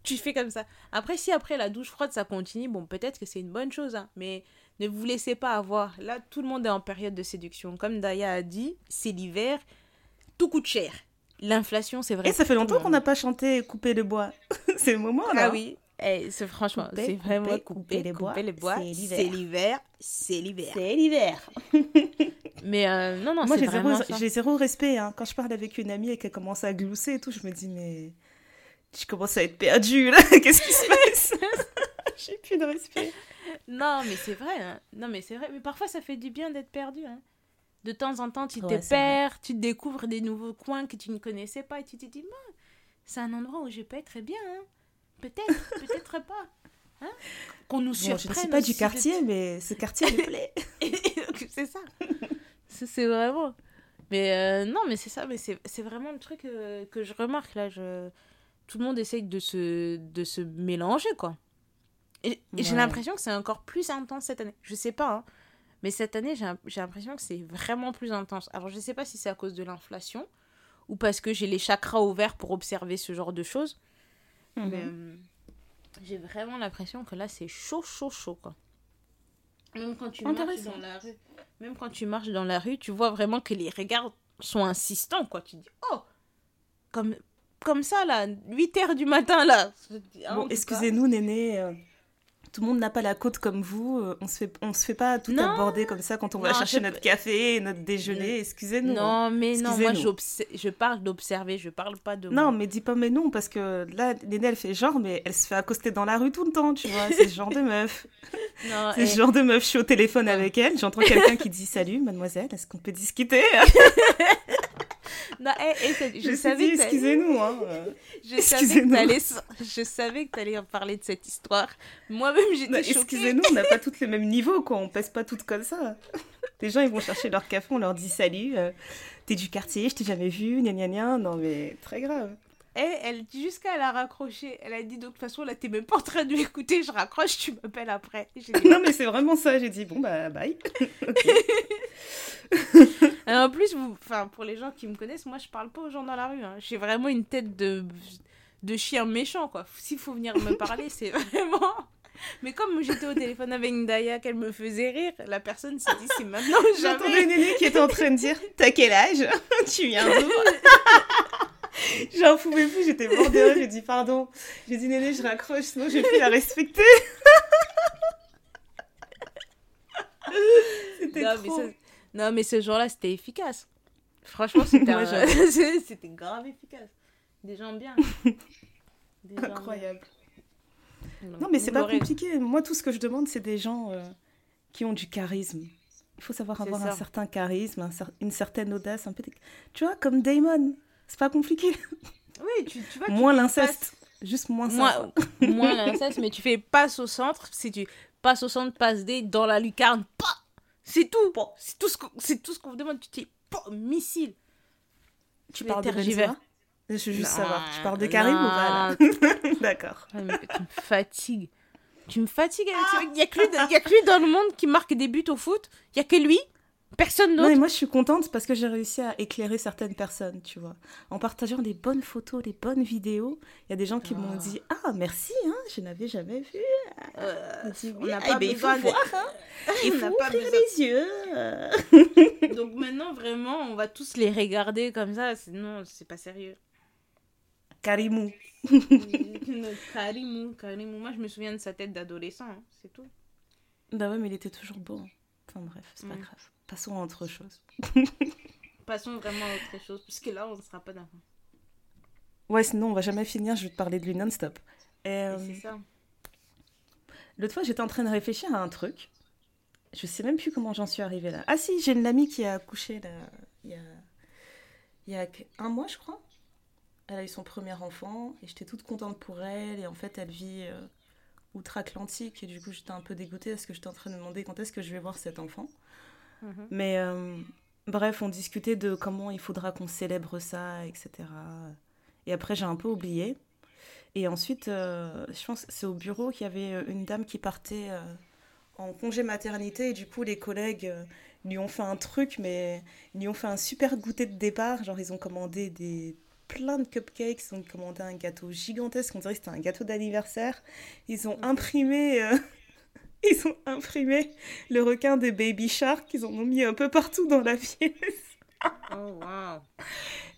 tu, fais comme ça. Après, si après la douche froide ça continue, bon, peut-être que c'est une bonne chose, hein, mais ne vous laissez pas avoir. Là, tout le monde est en période de séduction. Comme Daya a dit, c'est l'hiver tout coûte cher. L'inflation, c'est vrai. Et ça fait longtemps qu'on n'a pas chanté Couper le bois. c'est le moment là. Ah oui. Eh, c'est franchement, c'est vraiment couper, les bois. les bois. C'est l'hiver. C'est l'hiver. C'est l'hiver. mais euh, non, non, Moi, j'ai zéro, j'ai zéro respect. Hein. Quand je parle avec une amie et qu'elle commence à glousser et tout, je me dis, mais je commence à être perdue là. Qu'est-ce qui se passe? J'ai plus de respect. Non, mais c'est vrai. Hein. Non, mais c'est vrai. Mais parfois, ça fait du bien d'être perdu. Hein de temps en temps, tu te perds, tu découvres des nouveaux coins que tu ne connaissais pas et tu te dis, c'est un endroit où je peux être bien. Hein. Peut-être, peut-être pas. Hein. Qu'on nous surprenne. je ne suis pas du quartier, mais ce quartier me plaît. c'est ça. c'est vraiment. Mais euh, non, mais c'est ça, mais c'est vraiment le truc euh, que je remarque là. Je... Tout le monde essaye de se, de se mélanger, quoi. Et, j'ai l'impression que c'est encore plus intense cette année. Je sais pas, hein. Mais cette année, j'ai l'impression que c'est vraiment plus intense. Alors, je ne sais pas si c'est à cause de l'inflation ou parce que j'ai les chakras ouverts pour observer ce genre de choses. Mhm. Mais euh, j'ai vraiment l'impression que là, c'est chaud, chaud, chaud, quoi. Même quand tu marches dans la rue, même quand tu marches dans la rue, tu vois vraiment que les regards sont insistants, quoi. Tu dis, oh, comme, comme ça, là, 8 heures du matin, là. Bon, excusez-nous, Néné. Euh, tout le monde n'a pas la côte comme vous. Euh, on se fait, on se fait pas tout aborder comme ça quand on va chercher notre café, notre déjeuner. Excusez-nous. Non, mais non, moi je parle d'observer, je parle pas de. Non, mais dis pas mais non parce que là, Néné elle fait genre, mais elle se fait accoster dans la rue tout le temps, tu vois. C'est ce genre de meuf. C'est ce genre de meuf. Je suis au téléphone avec elle, j'entends quelqu'un qui dit salut, mademoiselle, est-ce qu'on peut discuter non, eh, eh, je, savais excusez-nous. Hein. Je, savais que allais, je savais que tu allais en parler de cette histoire. Moi-même, j'étais choquée. Excusez-nous, on n'a pas toutes les mêmes niveaux, quoi. On pèse pas toutes comme ça. Les gens, ils vont chercher leur café, on leur dit salut, euh, t'es du quartier, je t'ai jamais vu, gna gna gna. Non, mais très grave. Et elle dit jusqu'à la raccrocher. Elle a dit de toute façon, là, t'es même pas en train de m'écouter, je raccroche, tu m'appelles après. Dit, non, mais c'est vraiment ça. J'ai dit, bon, bah, bye. en plus, vous... pour les gens qui me connaissent, moi, je parle pas aux gens dans la rue. Hein. J'ai vraiment une tête de, de chien méchant, quoi. S'il faut venir me parler, c'est vraiment. Mais comme j'étais au téléphone avec Ndaya, qu'elle me faisait rire, la personne s'est dit c'est maintenant J'entendais une aînée qui était en train de dire T'as quel âge? Tu viens d'où? J'en pouvais plus, j'étais mort de rire. J'ai dit pardon. J'ai dit Néné, je raccroche, sinon je vais plus la respecter. c'était non, trop. Mais non, mais ce jour-là, c'était efficace. Franchement, c'était c'était grave efficace. Des gens bien. Incroyable. Non, mais c'est pas compliqué. Moi, tout ce que je demande, c'est des gens euh, qui ont du charisme. Il faut savoir avoir un certain charisme, une certaine audace, un peu. Tu vois, comme Damon. C'est pas compliqué. Oui, tu, tu vois. Moins l'inceste. Juste moins ça. Moins, l'inceste, mais tu fais passe au centre. Si tu passes au centre, passe D dans la lucarne, c'est tout. C'est tout ce qu'on qu'on vous demande. Tu dis, missile. Tu, parles de Benzema Je veux juste savoir. Tu parles de Karim ou pas D'accord. tu me fatigues. Tu me fatigues. Il n'y a, que lui, a que lui dans le monde qui marque des buts au foot. Il n'y a que lui. Personne d'autre. Non, moi je suis contente parce que j'ai réussi à éclairer certaines personnes, tu vois. En partageant des bonnes photos, des bonnes vidéos, il y a des gens qui m'ont ah. dit Ah, merci, hein, je n'avais jamais vu. Euh, on n'a pas besoin de... voir, hein. Il faut pas ouvrir les yeux. Donc maintenant, vraiment, on va tous les regarder comme ça, sinon c'est pas sérieux. Karimou. Karimou, Karimou. Moi je me souviens de sa tête d'adolescent, hein, c'est tout. Bah ouais, mais il était toujours beau. Enfin bref, c'est pas mm. grave. Passons à autre chose. Passons vraiment à autre chose, puisque là, on ne sera pas d'accord. Ouais, sinon, on va jamais finir. Je vais te parler de lui non-stop. Euh... C'est ça. L'autre fois, j'étais en train de réfléchir à un truc. Je sais même plus comment j'en suis arrivée là. Ah si, j'ai une amie qui a accouché là, il y a... il y a un mois, je crois. Elle a eu son premier enfant et j'étais toute contente pour elle. Et en fait, elle vit euh, outre-Atlantique et du coup, j'étais un peu dégoûtée parce que j'étais en train de demander quand est-ce que je vais voir cet enfant. Mhm. Mais euh, bref, on discutait de comment il faudra qu'on célèbre ça, etc. Et après, j'ai un peu oublié. Et ensuite, euh, je pense c'est au bureau qu'il y avait euh, une dame qui partait en congé maternité et du coup, les collègues lui ont fait un truc, mais ils lui ont fait un super goûter de départ. Genre, ils ont commandé des plein de cupcakes, ils ont commandé un gâteau gigantesque, on dirait que c'était un gâteau d'anniversaire. Ils ont imprimé ils ont imprimé le requin des Baby Shark, ils en ont mis un peu partout dans la pièce. oh, wow.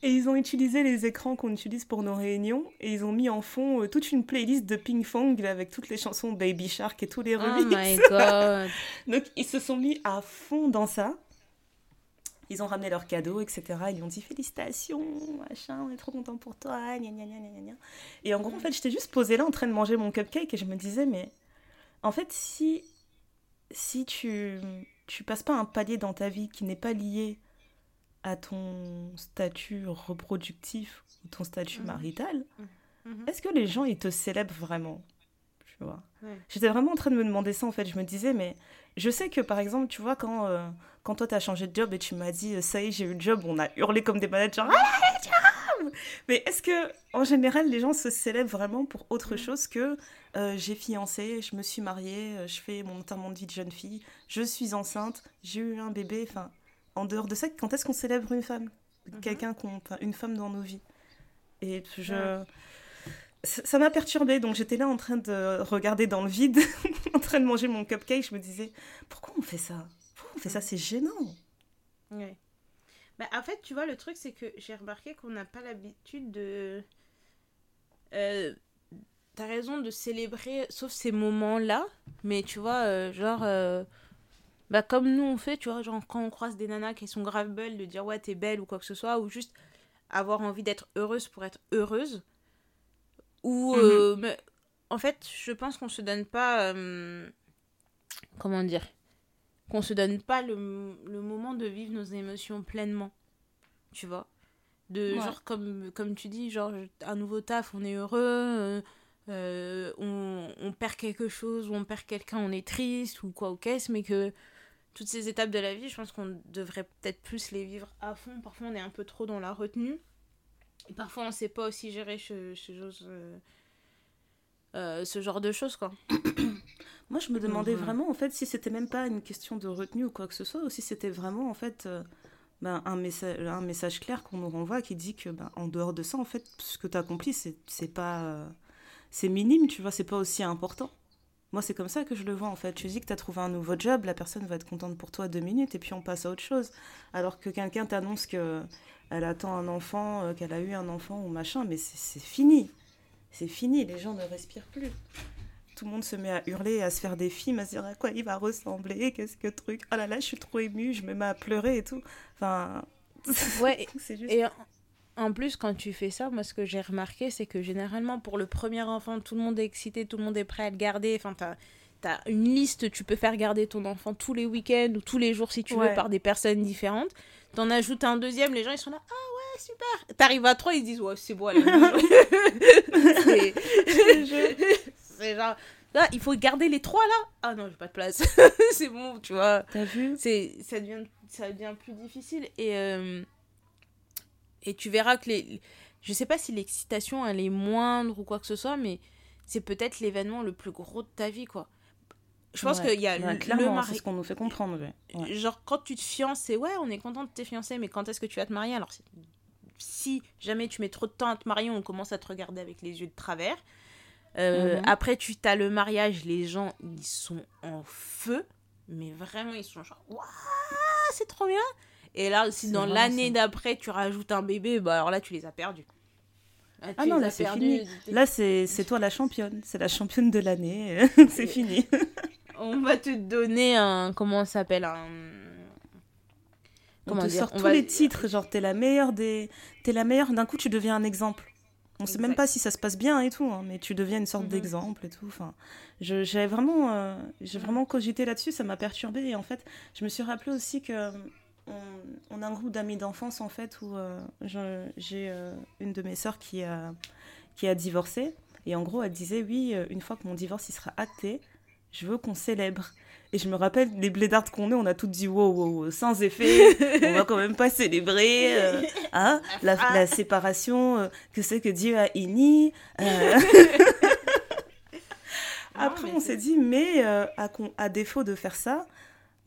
Et ils ont utilisé les écrans qu'on utilise pour nos réunions et ils ont mis en fond euh, toute une playlist de Ping Fong avec toutes les chansons Baby Shark et tous les remixes. Oh my god. Donc ils se sont mis à fond dans ça. Ils ont ramené leurs cadeaux, etc. Ils lui ont dit félicitations, machin, on est trop content pour toi, gna gna gna gna gna. Et en gros, en fait, j'étais juste posée là en train de manger mon cupcake et je me disais, mais en fait, si, si tu, tu passes pas un palier dans ta vie qui n'est pas lié à ton statut reproductif ou ton statut mhm. marital, mhm. Est-ce que les gens, ils te célèbrent vraiment tu vois? J'étais vraiment en train de me demander ça, en fait. Je me disais, mais je sais que, par exemple, tu vois, quand, euh, quand toi, tu as changé de job et tu m'as dit, ça y est, j'ai eu le job, on a hurlé comme des malades, mais est-ce que, en général, les gens se célèbrent vraiment pour autre mm. chose que euh, j'ai fiancé, je me suis mariée, euh, je fais mon enterrement de vie de jeune fille, je suis enceinte, j'ai eu un bébé. Enfin, en dehors de ça, quand est-ce qu'on célèbre une femme? Mm-hmm. Quelqu'un, une femme dans nos vies. Et je. Ça m'a perturbée, donc j'étais là en train de regarder dans le vide, en train de manger mon cupcake. Je me disais, pourquoi on fait ça? Pourquoi on fait ça? C'est gênant. Bah, en fait, tu vois, le truc, c'est que j'ai remarqué qu'on n'a pas l'habitude de. Euh, T'as raison de célébrer, sauf ces moments-là, mais tu vois, euh, genre. Euh, bah, comme nous on fait, tu vois, genre quand on croise des nanas qui sont grave belles, de dire ouais, t'es belle ou quoi que ce soit, ou juste avoir envie d'être heureuse pour être heureuse. Ou. Mhm. Euh, mais, en fait, je pense qu'on se donne pas. comment dire qu'on se donne pas le, le, moment de vivre nos émotions pleinement. Tu vois? De genre, comme, comme tu dis, genre, un nouveau taf, on est heureux, euh, euh, on, on, perd quelque chose, ou on perd quelqu'un, on est triste, ou quoi, ou qu'est-ce, mais que toutes ces étapes de la vie, je pense qu'on devrait peut-être plus les vivre à fond. Parfois, on est un peu trop dans la retenue. Et parfois, on ne sait pas aussi gérer ce, euh, euh, ce genre de choses, quoi. Moi, je me demandais vraiment, en fait, si c'était même pas une question de retenue ou quoi que ce soit, ou si c'était vraiment, en fait, euh, ben, un, message, un message clair qu'on nous renvoie qui dit que, ben, en dehors de ça, en fait, ce que tu as accompli, c'est pas. c'est minime, tu vois, c'est pas aussi important. Moi, c'est comme ça que je le vois en fait. Tu dis que tu as trouvé un nouveau job, la personne va être contente pour toi deux minutes et puis on passe à autre chose. Alors que quelqu'un t'annonce que elle attend un enfant, euh, qu'elle a eu un enfant ou machin, mais c'est fini. C'est fini, les gens ne respirent plus. Tout le monde se met à hurler, à se faire des films, à se dire à quoi il va ressembler, qu'est-ce que truc. Oh là là, je suis trop émue, je me mets à pleurer et tout. Enfin. Ouais, c'est juste. Et en plus, quand tu fais ça, moi, ce que j'ai remarqué, c'est que généralement, pour le premier enfant, tout le monde est excité, tout le monde est prêt à le garder. Enfin, t'as as une liste, tu peux faire garder ton enfant tous les week-ends ou tous les jours si tu veux par des personnes différentes. T'en ajoutes un deuxième, les gens ils sont là, ah ouais, super. T'arrives à trois, ils disent, ouais, c'est bon, allez. c'est genre, là, il faut garder les trois là. Ah non, j'ai pas de place. c'est bon, tu vois. T'as vu ça devient, ça devient plus difficile. Et. Euh, et tu verras que les. Je sais pas si l'excitation elle est moindre ou quoi que ce soit, mais c'est peut-être l'événement le plus gros de ta vie, quoi. Je pense qu'il y a le, clairement, C'est ce qu'on nous fait comprendre. Genre, quand tu te fiances, c'est ouais, on est content de te fiancer, mais quand est-ce que tu vas te marier? Alors, si jamais tu mets trop de temps à te marier, on commence à te regarder avec les yeux de travers. Euh, mhm. Après, tu as le mariage, les gens, ils sont en feu, mais vraiment, ils sont genre, waouh, c'est trop bien. Et là, si dans l'année d'après, tu rajoutes un bébé, bah alors là, tu les as perdus. ah non, là, c'est fini. Là, c'est toi la championne. C'est la championne de l'année. c'est fini. on va te donner un. Comment ça s'appelle un... Comment on te sort tous les titres. Genre, t'es la meilleure des. T'es la meilleure. D'un coup, tu deviens un exemple. On sait même pas si ça se passe bien et tout, hein, mais tu deviens une sorte mhm. d'exemple et tout. Enfin, j'ai vraiment, euh, j'ai vraiment cogité là-dessus, ça m'a perturbée. Et en fait, je me suis rappelé aussi que on, a un groupe d'amis d'enfance en fait où euh, j'ai euh, une de mes sœurs qui a, qui a divorcé. Et en gros, elle disait oui, euh, une fois que mon divorce il sera acté, je veux qu'on célèbre. Et je me rappelle, les blédards qu'on est, on a toutes dit wow, wow, sans effet, on va quand même pas célébrer hein, la, séparation que c'est que Dieu a uni. Après, on s'est dit, mais à, à, défaut de faire ça,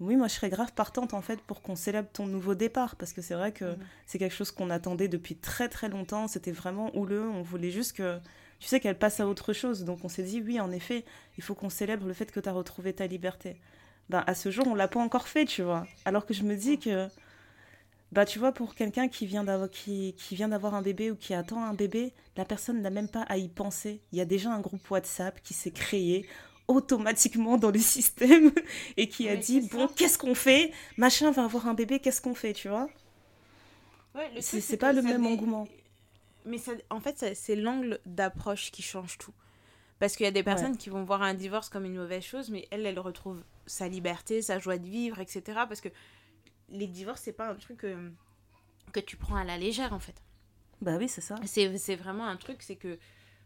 oui, moi je serais grave partante en fait pour qu'on célèbre ton nouveau départ parce que c'est vrai que mhm. c'est quelque chose qu'on attendait depuis très très longtemps. C'était vraiment houleux. On voulait juste que, tu sais, qu'elle passe à autre chose. Donc on s'est dit, oui, en effet, il faut qu'on célèbre le fait que tu as retrouvé ta liberté. Ben, à ce jour, on l'a pas encore fait, tu vois. Alors que je me dis que, bah, tu vois, pour quelqu'un qui vient d'avoir qui, qui vient d'avoir un bébé ou qui attend un bébé, la personne n'a même pas à y penser. Il y a déjà un groupe WhatsApp qui s'est créé automatiquement dans le système et qui a dit bon qu'est-ce qu'on fait? Machin va avoir un bébé qu'est-ce qu'on fait? Tu vois? Ouais, c'est pas le même engouement mais ça, en fait c'est l'angle d'approche qui change tout parce qu'il y a des personnes qui vont voir un divorce comme une mauvaise chose mais elle elle retrouve sa liberté sa joie de vivre etc parce que les divorces c'est pas un truc que, que tu prends à la légère en fait bah oui c'est ça c'est vraiment un truc c'est que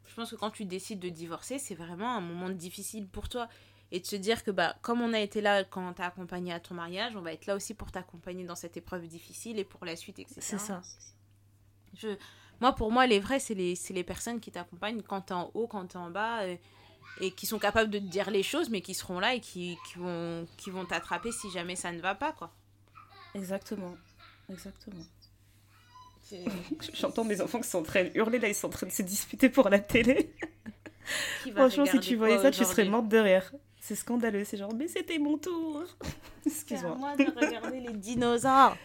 je pense que quand tu décides de divorcer, c'est vraiment un moment difficile pour toi. Et de se dire que, bah, comme on a été là quand t'as accompagné à ton mariage, on va être là aussi pour t'accompagner dans cette épreuve difficile et pour la suite, etc. C'est ça. Je... Moi, pour moi, les vrais, c'est les, les personnes qui t'accompagnent quand t'es en haut, quand t'es en bas, et, et, qui sont capables de te dire les choses, mais qui seront là et qui, qui vont qui vont t'attraper si jamais ça ne va pas, quoi. Exactement. Exactement. J'entends mes enfants qui sont en train de hurler, là, ils sont en train de se disputer pour la télé. Franchement, si tu voyais ça, tu serais morte de rire. C'est scandaleux, c'est genre, mais c'était mon tour. Excuse-moi. moi de regarder les dinosaures.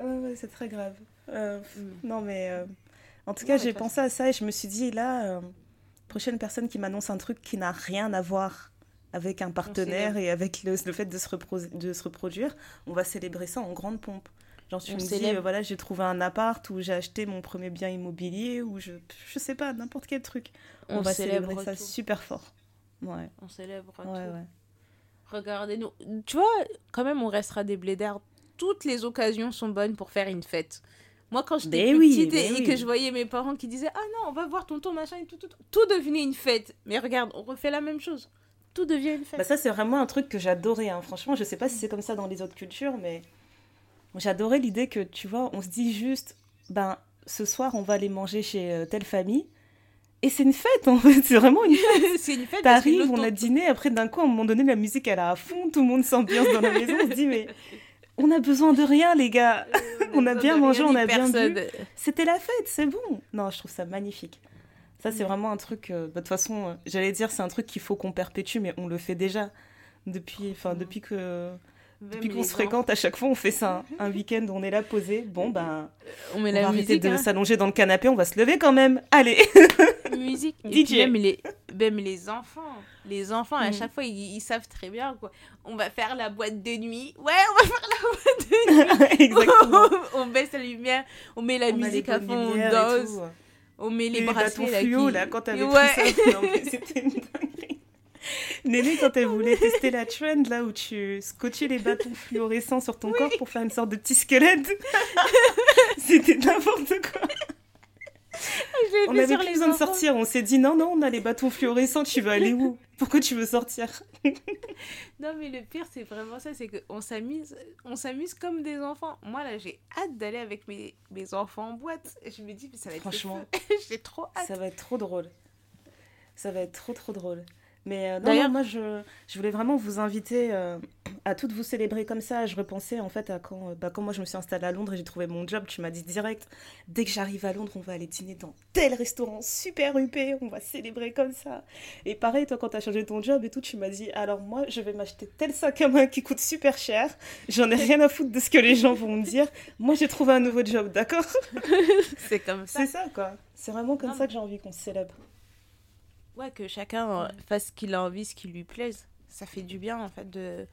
ouais, c'est très grave. Euh, mm. Non, mais euh, en tout cas, j'ai pensé à ça et je me suis dit, là, euh, prochaine personne qui m'annonce un truc qui n'a rien à voir avec un partenaire et avec le, le fait de se, de se reproduire, on va célébrer ça en grande pompe. Genre, tu me dis, voilà, j'ai trouvé un appart ou j'ai acheté mon premier bien immobilier ou je, je sais pas, n'importe quel truc. On, va célébrer ça super fort. Ouais. On célèbre tout. Regardez-nous. Tu vois, quand même, on restera des blédards. Toutes les occasions sont bonnes pour faire une fête. Moi, quand j'étais petite et, que je voyais mes parents qui disaient Ah non, on va voir tonton, machin et tout, tout, tout, tout devenait une fête. Mais regarde, on refait la même chose tout devient une fête. Bah ça, c'est vraiment un truc que j'adorais. Hein. Franchement, je sais pas si c'est comme ça dans les autres cultures, mais j'adorais l'idée que, tu vois, on se dit juste, ben, ce soir, on va aller manger chez euh, telle famille. Et c'est une fête, en fait. C'est vraiment une fête. c'est une fête. T'arrives, on a dîné, après, d'un coup, à un moment donné, la musique, elle est à fond, tout le monde s'ambiance dans la maison. On se dit, mais on a besoin de rien, les gars. on a bien mangé, on a bien bu. C'était la fête, c'est bon. Non, je trouve ça magnifique. Ça, c'est vraiment un truc. Euh, bah, de toute façon, euh, j'allais dire, c'est un truc qu'il faut qu'on perpétue, mais on le fait déjà depuis, enfin, depuis que. Depuis qu'on se fréquente, à chaque fois, on fait ça. Hein. Un week-end, on est là posé. Bon, ben, on, met la va arrêter de hein. s'allonger dans le canapé, on va se lever quand même. Allez Musique. DJ. même les, même les enfants. Les enfants, à mm. chaque fois, ils, savent très bien. Quoi. On va faire la boîte de nuit. Ouais, on va faire la boîte de nuit. Exactement. on, baisse la lumière, on met la musique à fond, on danse. On met les, les bracelets là, fluo, là, quand t'avais ouais. pris ça. C'était une. Néné, quand elle voulait tester la trend, là où tu scotchais les bâtons fluorescents sur ton corps pour faire une sorte de petit squelette, c'était n'importe quoi. On n'avait plus besoin de sortir. On s'est dit non, non, on a les bâtons fluorescents. Tu veux aller où? Pourquoi tu veux sortir? Non, mais le pire, c'est vraiment ça c'est qu'on s'amuse on s'amuse comme des enfants. Moi, là, j'ai hâte d'aller avec mes, mes enfants en boîte. Je me dis, mais ça va être. Franchement, j'ai trop hâte. Ça va être trop drôle. Ça va être trop, trop drôle. Mais euh, d'ailleurs, moi, je, je, voulais vraiment vous inviter euh, à toutes vous célébrer comme ça. Je repensais en fait à quand, euh, bah, quand moi je me suis installée à Londres et j'ai trouvé mon job. Tu m'as dit direct, dès que j'arrive à Londres, on va aller dîner dans tel restaurant super huppé, on va célébrer comme ça. Et pareil, toi, quand tu as changé ton job et tout, tu m'as dit, alors moi, je vais m'acheter tel sac à main qui coûte super cher. J'en ai rien à foutre de ce que les gens vont me dire. Moi, j'ai trouvé un nouveau job, d'accord? C'est comme ça. C'est ça, quoi. C'est vraiment comme ça que j'ai envie qu'on se célèbre. Ouais, que chacun euh, fasse ce qu'il a envie, ce qui lui plaise. Ça fait du bien, en fait, de,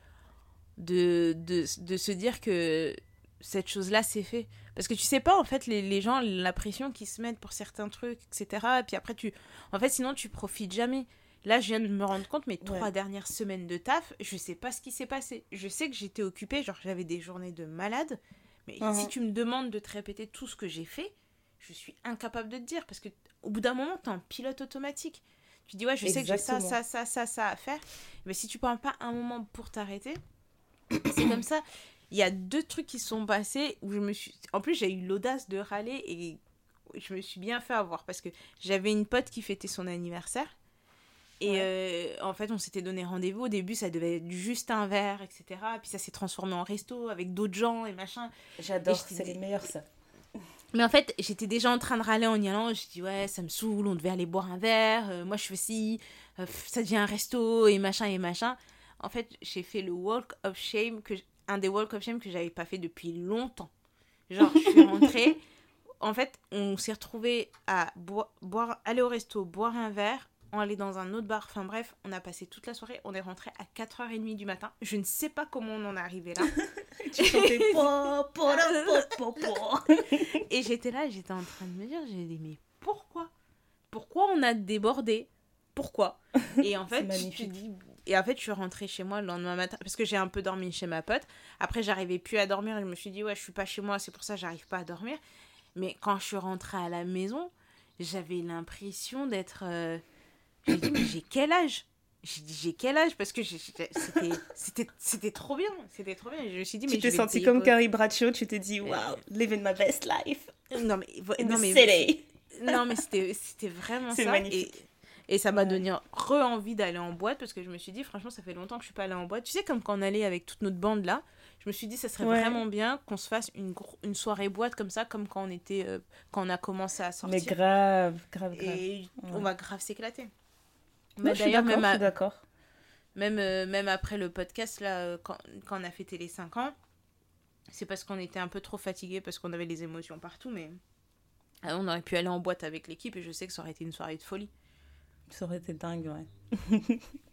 de, de, de se dire que cette chose-là, c'est fait. Parce que tu sais pas, en fait, les, les gens, la pression qu'ils se mettent pour certains trucs, etc. Et puis après, tu... En fait, sinon, tu profites jamais. Là, je viens de me rendre compte, mes trois dernières semaines de taf, je sais pas ce qui s'est passé. Je sais que j'étais occupée, genre j'avais des journées de malade. Mais si uh-huh. tu me demandes de te répéter tout ce que j'ai fait, je suis incapable de te dire. Parce que au bout d'un moment, tu es un pilote automatique. Tu dis, ouais, je sais que j'ai ça, ça, ça, ça, ça à faire. Mais si tu prends pas un moment pour t'arrêter, c'est comme ça. Il y a deux trucs qui sont passés où je me suis. En plus, j'ai eu l'audace de râler et je me suis bien fait avoir parce que j'avais une pote qui fêtait son anniversaire. Et euh, en fait, on s'était donné rendez-vous. Au début, ça devait être juste un verre, etc. Puis ça s'est transformé en resto avec d'autres gens et machin. J'adore, c'est les meilleurs, ça. Mais en fait, j'étais déjà en train de râler en y allant. Je dis, ouais, ça me saoule, on devait aller boire un verre. Euh, moi, je fais ci, euh, ça devient un resto et machin et machin. En fait, j'ai fait le walk of shame, que, un des walk of shame que j'avais pas fait depuis longtemps. Genre, je suis rentrée. en fait, on s'est retrouvés à boire, aller au resto, boire un verre, on allait dans un autre bar. Enfin bref, on a passé toute la soirée. On est rentré à 4h30 du matin. Je ne sais pas comment on en est arrivé là. et j'étais là, j'étais en train de me dire, j'ai dit, mais pourquoi? Pourquoi on a débordé? Pourquoi? Et en fait, je dis, et en fait, je suis rentrée chez moi le lendemain matin parce que j'ai un peu dormi chez ma pote. Après, j'arrivais plus à dormir et je me suis dit, ouais, je suis pas chez moi, c'est pour ça que j'arrive pas à dormir. Mais quand je suis rentrée à la maison, j'avais l'impression d'être. Euh, j'ai dit, mais j'ai quel âge? J'ai dit, j'ai quel âge? Parce que c'était trop bien. C'était trop bien. je me suis dit, mais tu t'es senti comme Carrie Bradshaw, tu t'es dit, wow, living my best life. Non, mais. non, mais Non, mais c'était vraiment ça. Magnifique. Et, et ça m'a donné re-envie d'aller en boîte parce que je me suis dit, franchement, ça fait longtemps que je suis pas allée en boîte. Tu sais, comme quand on allait avec toute notre bande là, je me suis dit, ça serait vraiment bien qu'on se fasse une, une soirée boîte comme ça, comme quand on était, euh, quand on a commencé à sortir. Mais grave, grave, grave. Et on va grave s'éclater. Bah, d'ailleurs, même, d'accord. Même, euh, même après le podcast, là, euh, quand, quand, on a fêté les 5 ans, c'est parce qu'on était un peu trop fatigué, parce qu'on avait les émotions partout, mais euh, on aurait pu aller en boîte avec l'équipe et je sais que ça aurait été une soirée de folie. Ça aurait été dingue, ouais.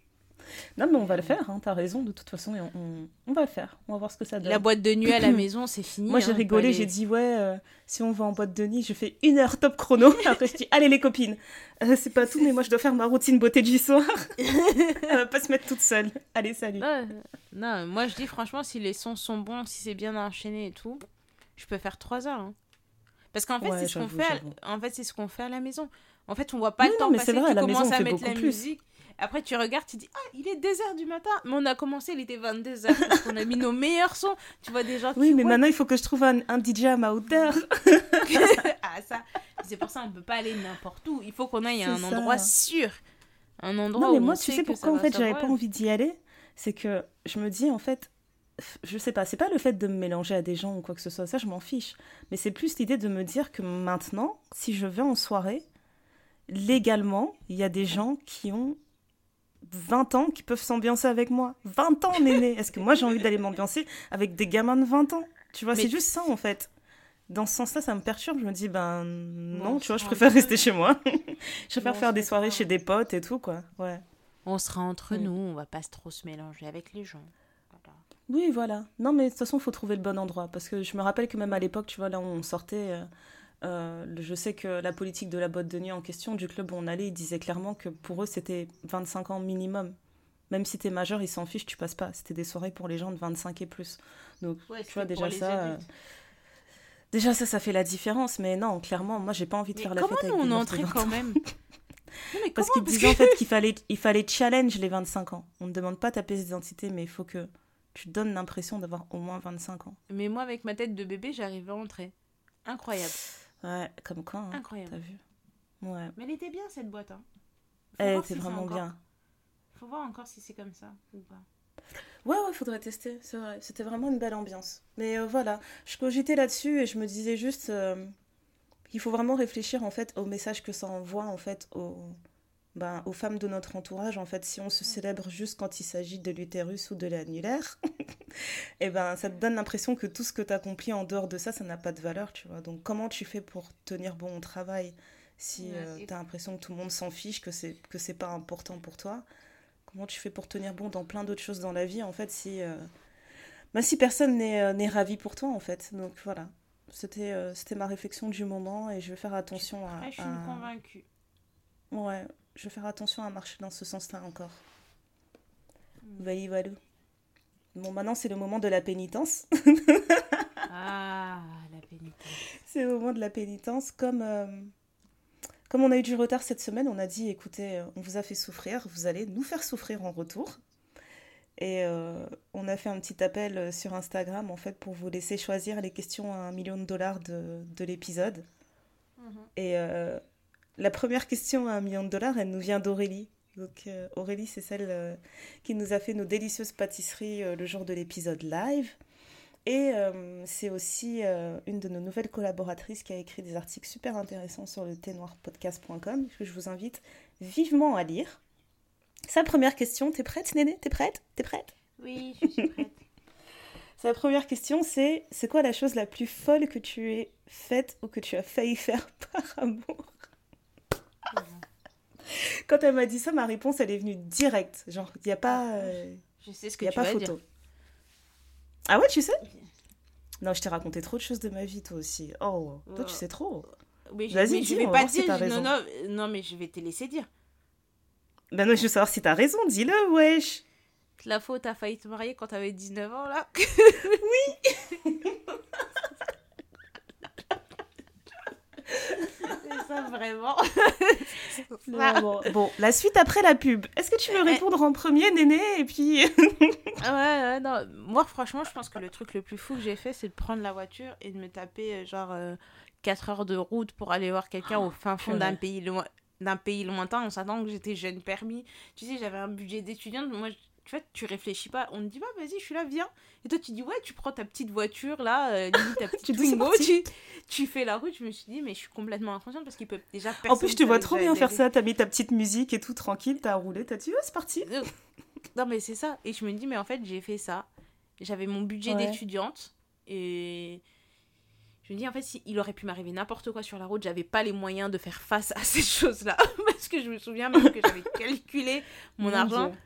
Non, mais on va le faire, hein, t'as raison, de toute façon, on, on, va le faire, on va voir ce que ça donne. La boîte de nuit à la maison, c'est fini. Moi, j'ai hein, rigolé, j'ai dit, ouais, euh, si on va en boîte de nuit, je fais une heure top chrono. Après, je dis, allez les copines, euh, c'est pas tout, mais moi, je dois faire ma routine beauté du soir. Elle va pas se mettre toute seule. Allez, salut. non, moi, je dis, franchement, si les sons sont bons, si c'est bien enchaîné et tout, je peux faire trois heures. Hein. Parce qu'en fait, c'est ce qu'on fait. En fait, c'est ce qu'on fait à la maison. En fait, on voit pas le temps passer. Vrai, tu commences à mettre la musique Après, tu regardes, tu dis, ah, il est 2h du matin. Mais on a commencé, il était 22h. parce qu'on a mis nos meilleurs sons. Tu vois des gens Oui, mais maintenant, il faut que je trouve un, un DJ à ma hauteur. ah, ça. C'est pour ça, on peut pas aller n'importe où. Il faut qu'on aille à un endroit sûr. Un endroit non, mais où moi, on tu sait sais pourquoi, en fait, j'avais pas envie d'y aller? C'est que je me dis, en fait, je sais pas, c'est pas le fait de me mélanger à des gens ou quoi que ce soit, ça, je m'en fiche. Mais c'est plus l'idée de me dire que maintenant, si je vais en soirée, légalement, il y a des gens qui ont 20 ans qui peuvent s'ambiancer avec moi. 20 ans, néné Est-ce que moi, j'ai envie d'aller m'ambiancer avec des gamins de 20 ans? Tu vois, Mais- c'est juste ça, en fait. Dans ce sens-là, ça me perturbe. Je me dis, ben non, on tu vois, je préfère rester chez moi. je préfère faire des soirées chez des potes et tout, quoi. Ouais. On sera entre nous, on va pas trop se mélanger avec les gens. Voilà. Oui, voilà. Non, mais de toute façon, il faut trouver le bon endroit. Parce que je me rappelle que même à l'époque, tu vois, là on sortait, euh, euh, je sais que la politique de la boîte de nuit en question, du club où on allait, ils disaient clairement que pour eux, c'était 25 ans minimum. Même si t'es majeur, ils s'en fichent, tu passes pas. C'était des soirées pour les gens de 25 et plus. Donc, Ouais, tu vois, déjà ça. euh. Déjà, ça, ça fait la différence. Mais non, clairement, moi, j'ai pas envie de Mais faire la fête avec on 20 quand même Non, mais Parce qu'ils disaient en fait qu'il fallait, il fallait challenge les 25 ans. On ne demande pas ta pièce d'identité, mais il faut que tu donnes l'impression d'avoir au moins 25 ans. Mais moi, avec ma tête de bébé, j'arrivais à entrer. Incroyable. Ouais, comme quoi, hein, t'as Incroyable. vu. Ouais. Mais elle était bien cette boîte. Hein. Faut Elle était si vraiment encore- bien. Faut voir encore si c'est comme ça ou pas. Ouais, ouais, faudrait tester, c'est vrai. C'était vraiment une belle ambiance. Mais euh, voilà, je cogitais là-dessus et je me disais juste euh, il faut vraiment réfléchir en fait au message que ça envoie en fait aux, ben, aux femmes de notre entourage. En fait, si on se célèbre juste quand il s'agit de l'utérus ou de l'annulaire, et ben ça te donne l'impression que tout ce que tu accomplis en dehors de ça, ça n'a pas de valeur, tu vois. Donc comment tu fais pour tenir bon au travail si euh, et- t'as l'impression que tout le monde s'en fiche, que c'est que c'est pas important pour toi? Comment tu fais pour tenir bon dans plein d'autres choses dans la vie, en fait, si, euh, bah, si personne n'est euh, n'est ravi pour toi, en fait? Donc voilà, c'était euh, c'était ma réflexion du moment et je vais faire attention à... Après, je suis à- convaincue. Ouais, je vais faire attention à marcher dans ce sens-là encore. Vali valou. Bon, maintenant, c'est le moment de la pénitence. Ah, la pénitence. c'est le moment de la pénitence. Comme, euh, comme on a eu du retard cette semaine, on a dit, écoutez, euh, on vous a fait souffrir, vous allez nous faire souffrir en retour. Et euh, on a fait un petit appel sur Instagram, en fait, pour vous laisser choisir les questions à un million de dollars de, de l'épisode. Et euh, la première question à un million de dollars, elle nous vient d'Aurélie. Donc euh, Aurélie, c'est celle euh, qui nous a fait nos délicieuses pâtisseries euh, le jour de l'épisode live. Et c'est aussi une de nos nouvelles collaboratrices qui a écrit des articles super intéressants sur le thenoirpodcast.com que je vous invite vivement à lire. Sa première question, t'es prête Néné? T'es prête? T'es prête? Oui, je suis prête. Sa première question, c'est c'est quoi la chose la plus folle que tu aies faite ou que tu as failli faire par amour? Quand elle m'a dit ça, ma réponse, elle est venue directe. Genre, il n'y a pas, euh, je sais ce y que a tu pas vas photo. dire. Ah ouais, tu sais Non, je t'ai raconté trop de choses de ma vie, toi aussi. Oh, toi, tu Ouais. sais trop. Oui, je, Vas-y, je vais va pas si dire. je- raison. non, non, non, mais je vais te laisser dire. Ben non, je veux savoir si t'as raison, dis-le, wesh. La faute, t'as failli te marier quand t'avais 19 ans, là C'est ça, vraiment. Non, bon. Bon, la suite après la pub. Est-ce que tu veux répondre en premier, Néné Et puis... Ouais, ouais, non. Moi, franchement, je pense que le truc le plus fou que j'ai fait, c'est de prendre la voiture et de me taper, euh, genre, 4 heures de route pour aller voir quelqu'un au fin fond d'un pays, loin... d'un pays lointain en s'attendant que j'étais jeune permis. Tu sais, j'avais un budget d'étudiante. Moi, tu vois, tu réfléchis pas. On te dit, bah, vas-y, je suis là, viens. Et toi, tu dis, ouais, tu prends ta petite voiture, là, euh, limite ta petite Tu Twingo, tu, tu fais la route. Je me suis dit, mais je suis complètement inconsciente parce qu'il peut déjà En plus, je te vois trop bien faire ça. T'as mis ta petite musique et tout tranquille, t'as roulé, t'as dit, ouais, c'est parti. Non, mais c'est ça. Et je me dis, mais en fait, j'ai fait ça. J'avais mon budget Ouais. d'étudiante. Et je me dis, en fait, si, il aurait pu m'arriver n'importe quoi sur la route. J'avais pas les moyens de faire face à ces choses-là. Parce que je me souviens même que j'avais calculé mon, Mon argent Dieu.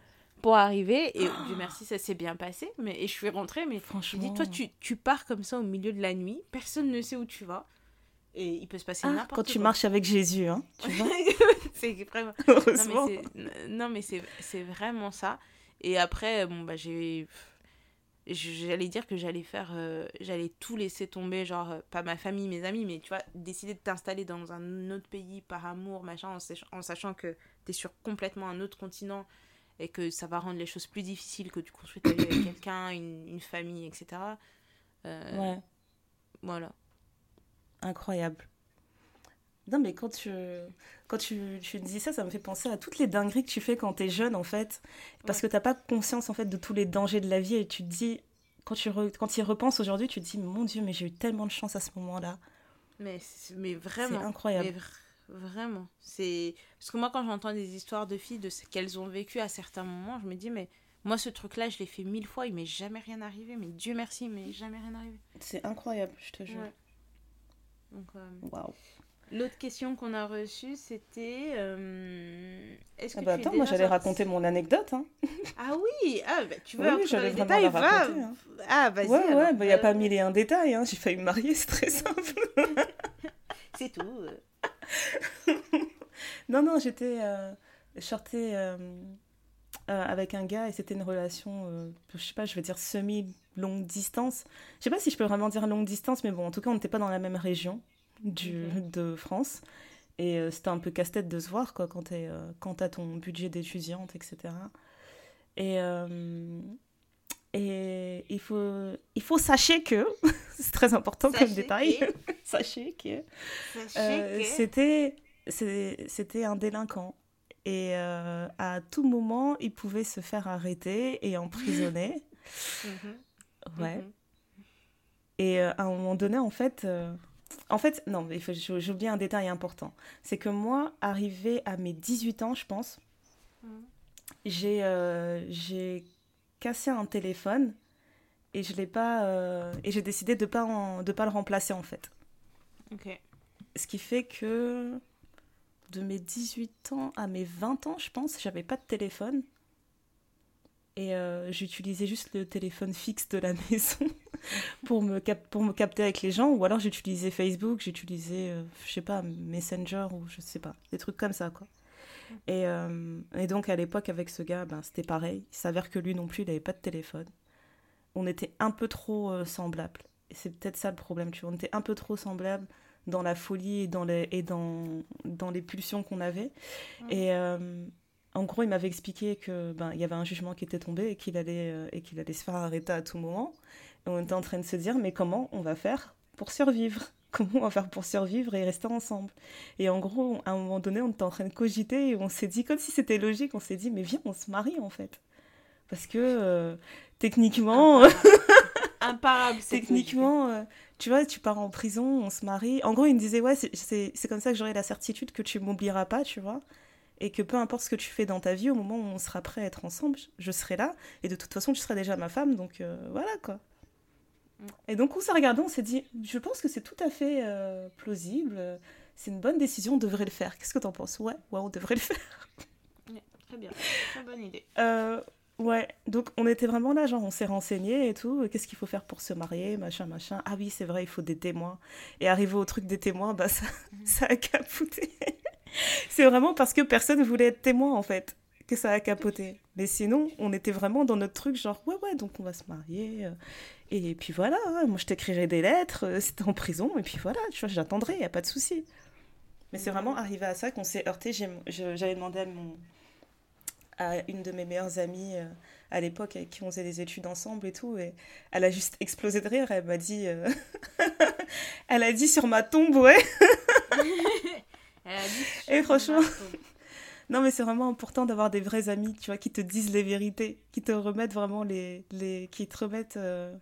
Pour arriver. Et Dieu merci, ça s'est bien passé. Mais, et je suis rentrée. Mais je Franchement. dis, toi, tu, tu pars comme ça au milieu de la nuit. Personne ne sait où tu vas. Et il peut se passer Ah, n'importe quoi. quand tu marches avec Jésus, hein, tu vois. c'est vraiment. Heureusement. non, mais c'est vraiment ça. Et après, bon, bah, j'ai. j'allais dire que j'allais faire euh, j'allais tout laisser tomber genre euh, pas ma famille mes amis mais tu vois décider de t'installer dans un autre pays par amour machin en, en sachant que tu es sur complètement un autre continent et que ça va rendre les choses plus difficiles que tu construis ta vie avec quelqu'un une, une, famille etc euh, ouais voilà incroyable non, mais quand tu, quand tu, tu dis ça, ça me fait penser à toutes les dingueries que tu fais quand tu es jeune, en fait. Parce que tu n'as pas conscience, en fait, de tous les dangers de la vie. Et tu te dis, quand tu, quand tu y repenses aujourd'hui, tu te dis, mon Dieu, mais j'ai eu tellement de chance à ce moment-là. Mais, mais vraiment. C'est incroyable. Vraiment. C'est... Parce que moi, quand j'entends des histoires de filles, de ce qu'elles ont vécu à certains moments, je me dis, mais moi, ce truc-là, je l'ai fait mille fois, il m'est jamais rien arrivé. Mais Dieu merci, il m'est jamais rien arrivé. C'est incroyable, je te jure. Donc, euh... Waouh. L'autre question qu'on a reçue, c'était. Euh, est-ce ah que ah bah attends, moi j'allais raconter mon anecdote. Hein. Ah oui, ah, bah, tu veux oui, vraiment la raconter. Hein. Ah vas-y. Ouais, ouais, il n'y a pas mille et un détails. Hein. J'ai failli me marier, c'est très simple. c'est tout. non, non, j'étais. Euh, sortais euh, euh, avec un gars et c'était une relation, je sais pas, je veux dire semi-longue distance. Je sais pas si je peux vraiment dire longue distance, mais bon, en tout cas, on n'était pas dans la même région du, de France. Et euh, c'était un peu casse-tête de se voir quoi, quand tu euh, as ton budget d'étudiante, etc. Et, euh, et il, faut, il faut sachez que, c'est très important comme détail, sachez que, c'était c'était un délinquant. Et à tout moment, il pouvait se faire arrêter et emprisonner. Mhm. Ouais. Mhm. Et à un moment donné, en fait, en fait, non, j'ai oublié un détail important. C'est que moi, arrivé à mes 18 ans, je pense, mm. euh, j'ai cassé un téléphone et je l'ai pas euh, et j'ai décidé de pas de pas le remplacer en fait. Ok. Ce qui fait que de mes 18 ans à mes 20 ans, je pense, j'avais pas de téléphone et euh, j'utilisais juste le téléphone fixe de la maison pour, me pour me capter avec les gens ou alors j'utilisais Facebook, j'utilisais euh, je sais pas Messenger ou je sais pas, des trucs comme ça quoi. Et, euh, et donc à l'époque avec ce gars, ben, c'était pareil, il s'avère que lui non plus, il n'avait pas de téléphone. On était un peu trop semblables. Et c'est peut-être ça le problème, tu vois, on était un peu trop semblables dans la folie et dans les, et dans, dans les pulsions qu'on avait. Et en gros, il m'avait expliqué que ben il y avait un jugement qui était tombé et qu'il allait euh, et qu'il allait se faire arrêter à tout moment. Et on était en train de se dire mais comment on va faire pour survivre? Comment on va faire pour survivre et rester ensemble Et en gros, à un moment donné, on était en train de cogiter et on s'est dit comme si c'était logique, on s'est dit mais viens, on se marie en fait. Parce que euh, techniquement imparable, techniquement euh, tu vois, tu pars en prison, on se marie. En gros, il me disait ouais, c'est comme ça que j'aurai la certitude que tu m'oublieras pas, tu vois et que peu importe ce que tu fais dans ta vie, au moment où on sera prêt à être ensemble, je serai là, et de toute façon, tu seras déjà ma femme, donc euh, voilà quoi. Et donc on s'est regardé, on s'est dit, je pense que c'est tout à fait euh, plausible, c'est une bonne décision, on devrait le faire. Qu'est-ce que t'en penses? Ouais, ouais, on devrait le faire. très bien, très bonne idée. Euh, ouais, donc on était vraiment là, genre on s'est renseigné et tout, qu'est-ce qu'il faut faire pour se marier, machin, machin. Ah oui, c'est vrai, il faut des témoins. Et arrivé au truc des témoins, bah ça, mm. ça a capoté c'est vraiment parce que personne voulait être témoin, en fait, que ça a capoté. Mais sinon, on était vraiment dans notre truc, genre, ouais, ouais, donc on va se marier. Euh, et puis voilà, hein, moi je t'écrirai des lettres, euh, c'était en prison, et puis voilà, tu vois, j'attendrai, il n'y a pas de souci. Mais c'est vraiment arrivé à ça qu'on s'est heurté. J'avais demandé à, mon, à une de mes meilleures amies euh, à l'époque avec qui on faisait des études ensemble et tout, et elle a juste explosé de rire. Elle m'a dit, elle a dit sur ma tombe, ouais. Et franchement, non mais c'est vraiment important d'avoir des vrais amis, tu vois, qui te disent les vérités, qui te remettent vraiment les, les qui te remettent euh,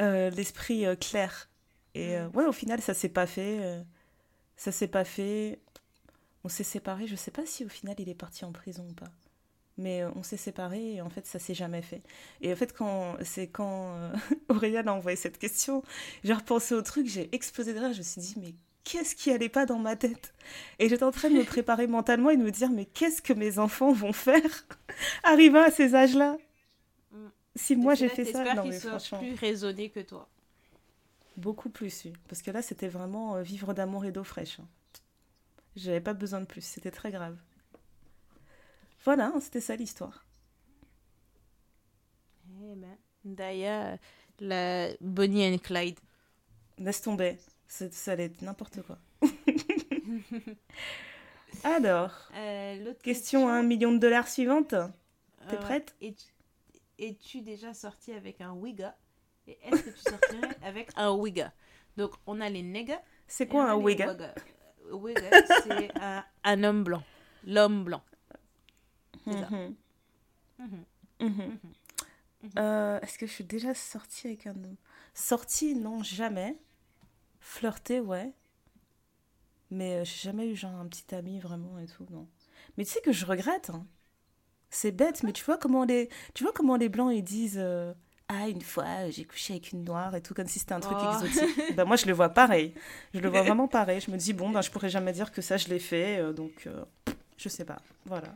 euh, l'esprit euh, clair. Et ouais, au final, ça s'est pas fait. ça s'est pas fait. On s'est séparés. Je sais pas si au final il est parti en prison ou pas. Mais on s'est séparés et en fait, ça s'est jamais fait. Et en fait, quand c'est quand Aurélien a envoyé cette question, j'ai repensé au truc, j'ai explosé de rire. Je me suis dit, mais qu'est-ce qui allait pas dans ma tête? Et j'étais en train de me préparer mentalement et de me dire, mais qu'est-ce que mes enfants vont faire arrivant à ces âges-là? Mm. Si moi j'ai fait ça, non mais franchement. plus raisonné que toi. Beaucoup plus, oui. Parce que là, c'était vraiment euh, vivre d'amour et d'eau fraîche. Hein. J'avais pas besoin de plus, c'était très grave. Voilà, hein, c'était ça l'histoire. Eh ben Daya, la Bonnie and Clyde. Laisse tomber. Ça allait être n'importe quoi. Alors, euh, question à un million de dollars suivante. T'es prête? Es-tu déjà sorti avec un wiga Et est-ce que tu sortirais avec un wiga Donc, on a les niggas. C'est quoi un wiga Wiga, c'est un, homme blanc. L'homme blanc. Mhm. Mhm. Mhm. Euh, est-ce que je suis déjà sortie avec un homme? Sortie, non, jamais. Flirter, ouais. Mais euh, j'ai jamais eu genre un petit ami vraiment et tout, non. Mais tu sais que je regrette. Hein. C'est bête, mais tu vois comment les, tu vois comment les blancs ils disent euh, ah une fois j'ai couché avec une noire et tout comme si c'était un truc oh. exotique. ben moi je le vois pareil. Je le vois vraiment pareil. Je me dis bon ben je pourrais jamais dire que ça je l'ai fait donc je sais pas. Voilà.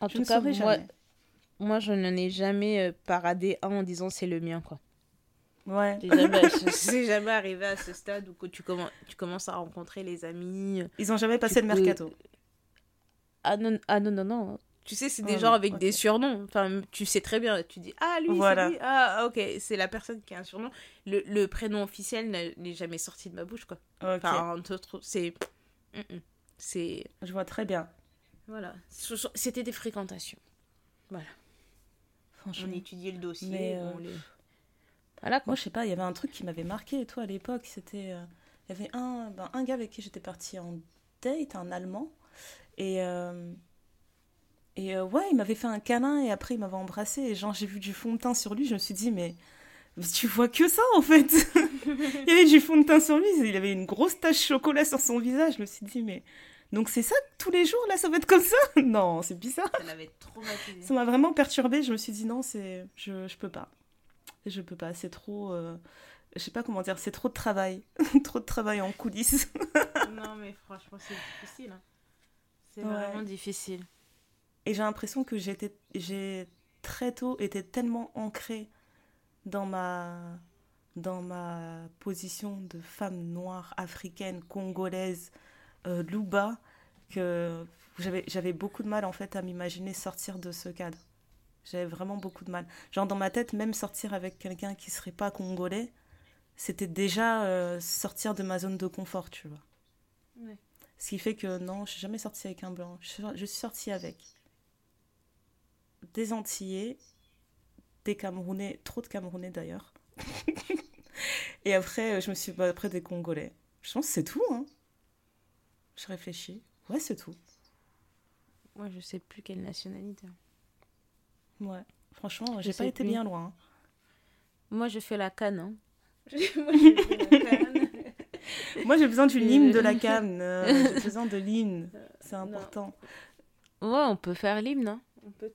En tout cas moi, moi je n'en ai jamais paradé un en disant c'est le mien quoi. Ouais. C'est jamais, arrivé à ce stade où tu, commences, tu commences à rencontrer les amis. Ils ont jamais passé le mercato. Ah non, ah non, non, non. Tu sais, c'est des oh, gens avec des surnoms. Enfin, tu sais très bien. Tu dis, ah, lui, c'est lui. Ah, ok, c'est la personne qui a un surnom. Le, le prénom officiel n'est jamais sorti de ma bouche, quoi. Enfin, c'est... C'est... Je vois très bien. Voilà. C'était des fréquentations. Voilà. Franchement. On étudiait le dossier. Mais euh, voilà, Moi, je sais pas, il y avait un truc qui m'avait marqué, toi, à l'époque. C'était. Euh, il y avait un, ben, un gars avec qui j'étais partie en date, un Allemand. Et. Euh, et euh, ouais, il m'avait fait un câlin et après il m'avait embrassé. Et genre, j'ai vu du fond de teint sur lui. Je me suis dit, mais tu vois que ça en fait. il y avait du fond de teint sur lui. Il avait une grosse tache chocolat sur son visage. Je me suis dit, mais. Donc c'est ça tous les jours là, ça va être comme ça? Non, c'est bizarre. Ça m'avait traumatisé. Ça m'a vraiment perturbé. Je me suis dit, non, c'est. Je, je peux pas je peux pas, c'est trop. Euh, je sais pas comment dire, c'est trop de travail. trop de travail en coulisses. non, mais franchement, c'est difficile. Hein. C'est vraiment difficile. Et j'ai l'impression que j'ai très tôt été tellement ancrée dans ma, dans ma position de femme noire, africaine, congolaise, euh, louba, que j'avais, j'avais beaucoup de mal en fait à m'imaginer sortir de ce cadre. J'avais vraiment beaucoup de mal. Genre, dans ma tête, même sortir avec quelqu'un qui serait pas congolais, c'était déjà euh, sortir de ma zone de confort, tu vois. Ce qui fait que non, je suis jamais sortie avec un blanc. Je, suis sortie avec des Antillais, des Camerounais, trop de Camerounais d'ailleurs. Et après, je me suis bah, après des Congolais. Je pense que c'est tout, hein. Je réfléchis. Ouais, c'est tout. Moi, je sais plus quelle nationalité. Ouais, franchement, j'ai pas été bien loin. Hein. Moi, je fais la canne. Hein. Moi, j'ai besoin d'une hymne de la canne. Euh, j'ai besoin de l'hymne. C'est important. Ouais, on peut faire l'hymne. Hein. On peut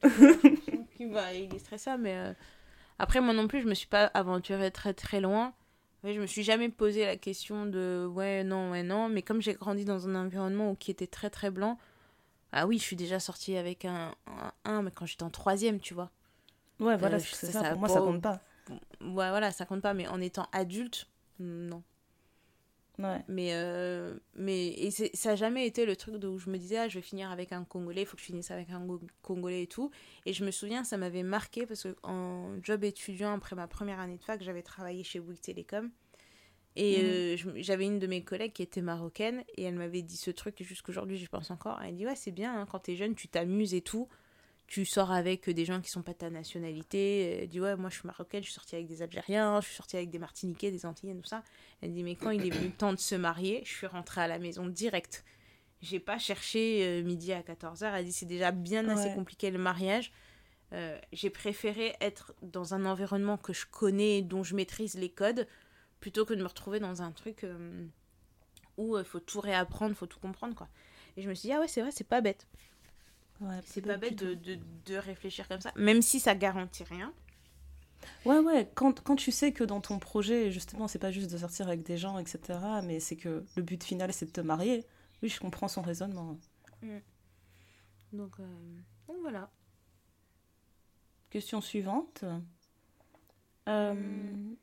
qui va illustrer ça, mais euh, après, moi non plus, je me suis pas aventurée très très loin. je me suis jamais posé la question de ouais, non, ouais, non. Mais comme j'ai grandi dans un environnement qui était très très blanc, ah oui, je suis déjà sortie avec un, un, mais quand j'étais en troisième, tu vois. Ouais, voilà, euh, c'est ça, Pour moi, ça compte pas. Ouais, voilà, ça compte pas. Mais en étant adulte, non. Ouais. Mais, euh, mais et ça n'a jamais été le truc où je me disais, ah, je vais finir avec un Congolais, il faut que je finisse avec un Congolais et tout. Et je me souviens, ça m'avait marqué parce qu'en job étudiant, après ma première année de fac, j'avais travaillé chez Bouygues Télécom. Et mhm. euh, j'avais une de mes collègues qui était marocaine et elle m'avait dit ce truc jusqu'aujourd'hui je pense encore. Elle dit ouais c'est bien hein, quand t'es jeune tu t'amuses et tout. Tu sors avec des gens qui sont pas de ta nationalité. Elle dit ouais moi je suis marocaine, je suis sortie avec des Algériens, je suis sortie avec des Martiniquais, des Antillais, tout ça. Elle dit mais quand il est venu le temps de se marier, je suis rentrée à la maison direct. J'ai pas cherché euh, midi à 14h. Elle dit c'est déjà bien assez compliqué le mariage. Euh, j'ai préféré être dans un environnement que je connais, dont je maîtrise les codes, plutôt que de me retrouver dans un truc euh, où il euh, faut tout réapprendre, faut tout comprendre, quoi. Et je me suis dit, ah ouais, c'est vrai, c'est pas bête. Ouais, c'est pas bête de, de, de, réfléchir comme ça, même si ça garantit rien. Ouais, ouais, quand, quand tu sais que dans ton projet, justement, c'est pas juste de sortir avec des gens, etc., mais c'est que le but final, c'est de te marier, oui, je comprends son raisonnement. Mm. Donc, euh, donc, voilà. Question suivante. Euh, mm.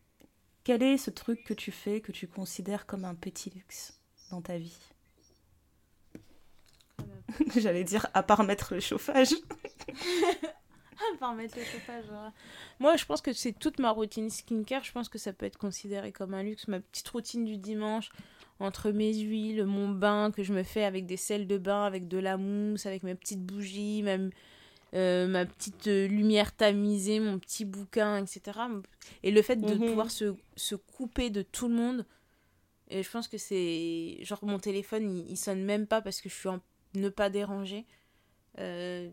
Quel est ce truc que tu fais que tu considères comme un petit luxe dans ta vie? J'allais dire à part mettre le chauffage. par mettre le chauffage. Moi, je pense que c'est toute ma routine skincare. Je pense que ça peut être considéré comme un luxe. Ma petite routine du dimanche, entre mes huiles, mon bain que je me fais avec des sels de bain, avec de la mousse, avec mes petites bougies, même euh, ma petite euh, lumière tamisée, mon petit bouquin, etc. Et le fait de mhm. pouvoir se, se, couper de tout le monde, et je pense que c'est. Genre, mon téléphone, il, il, sonne même pas parce que je suis en ne pas déranger. Euh,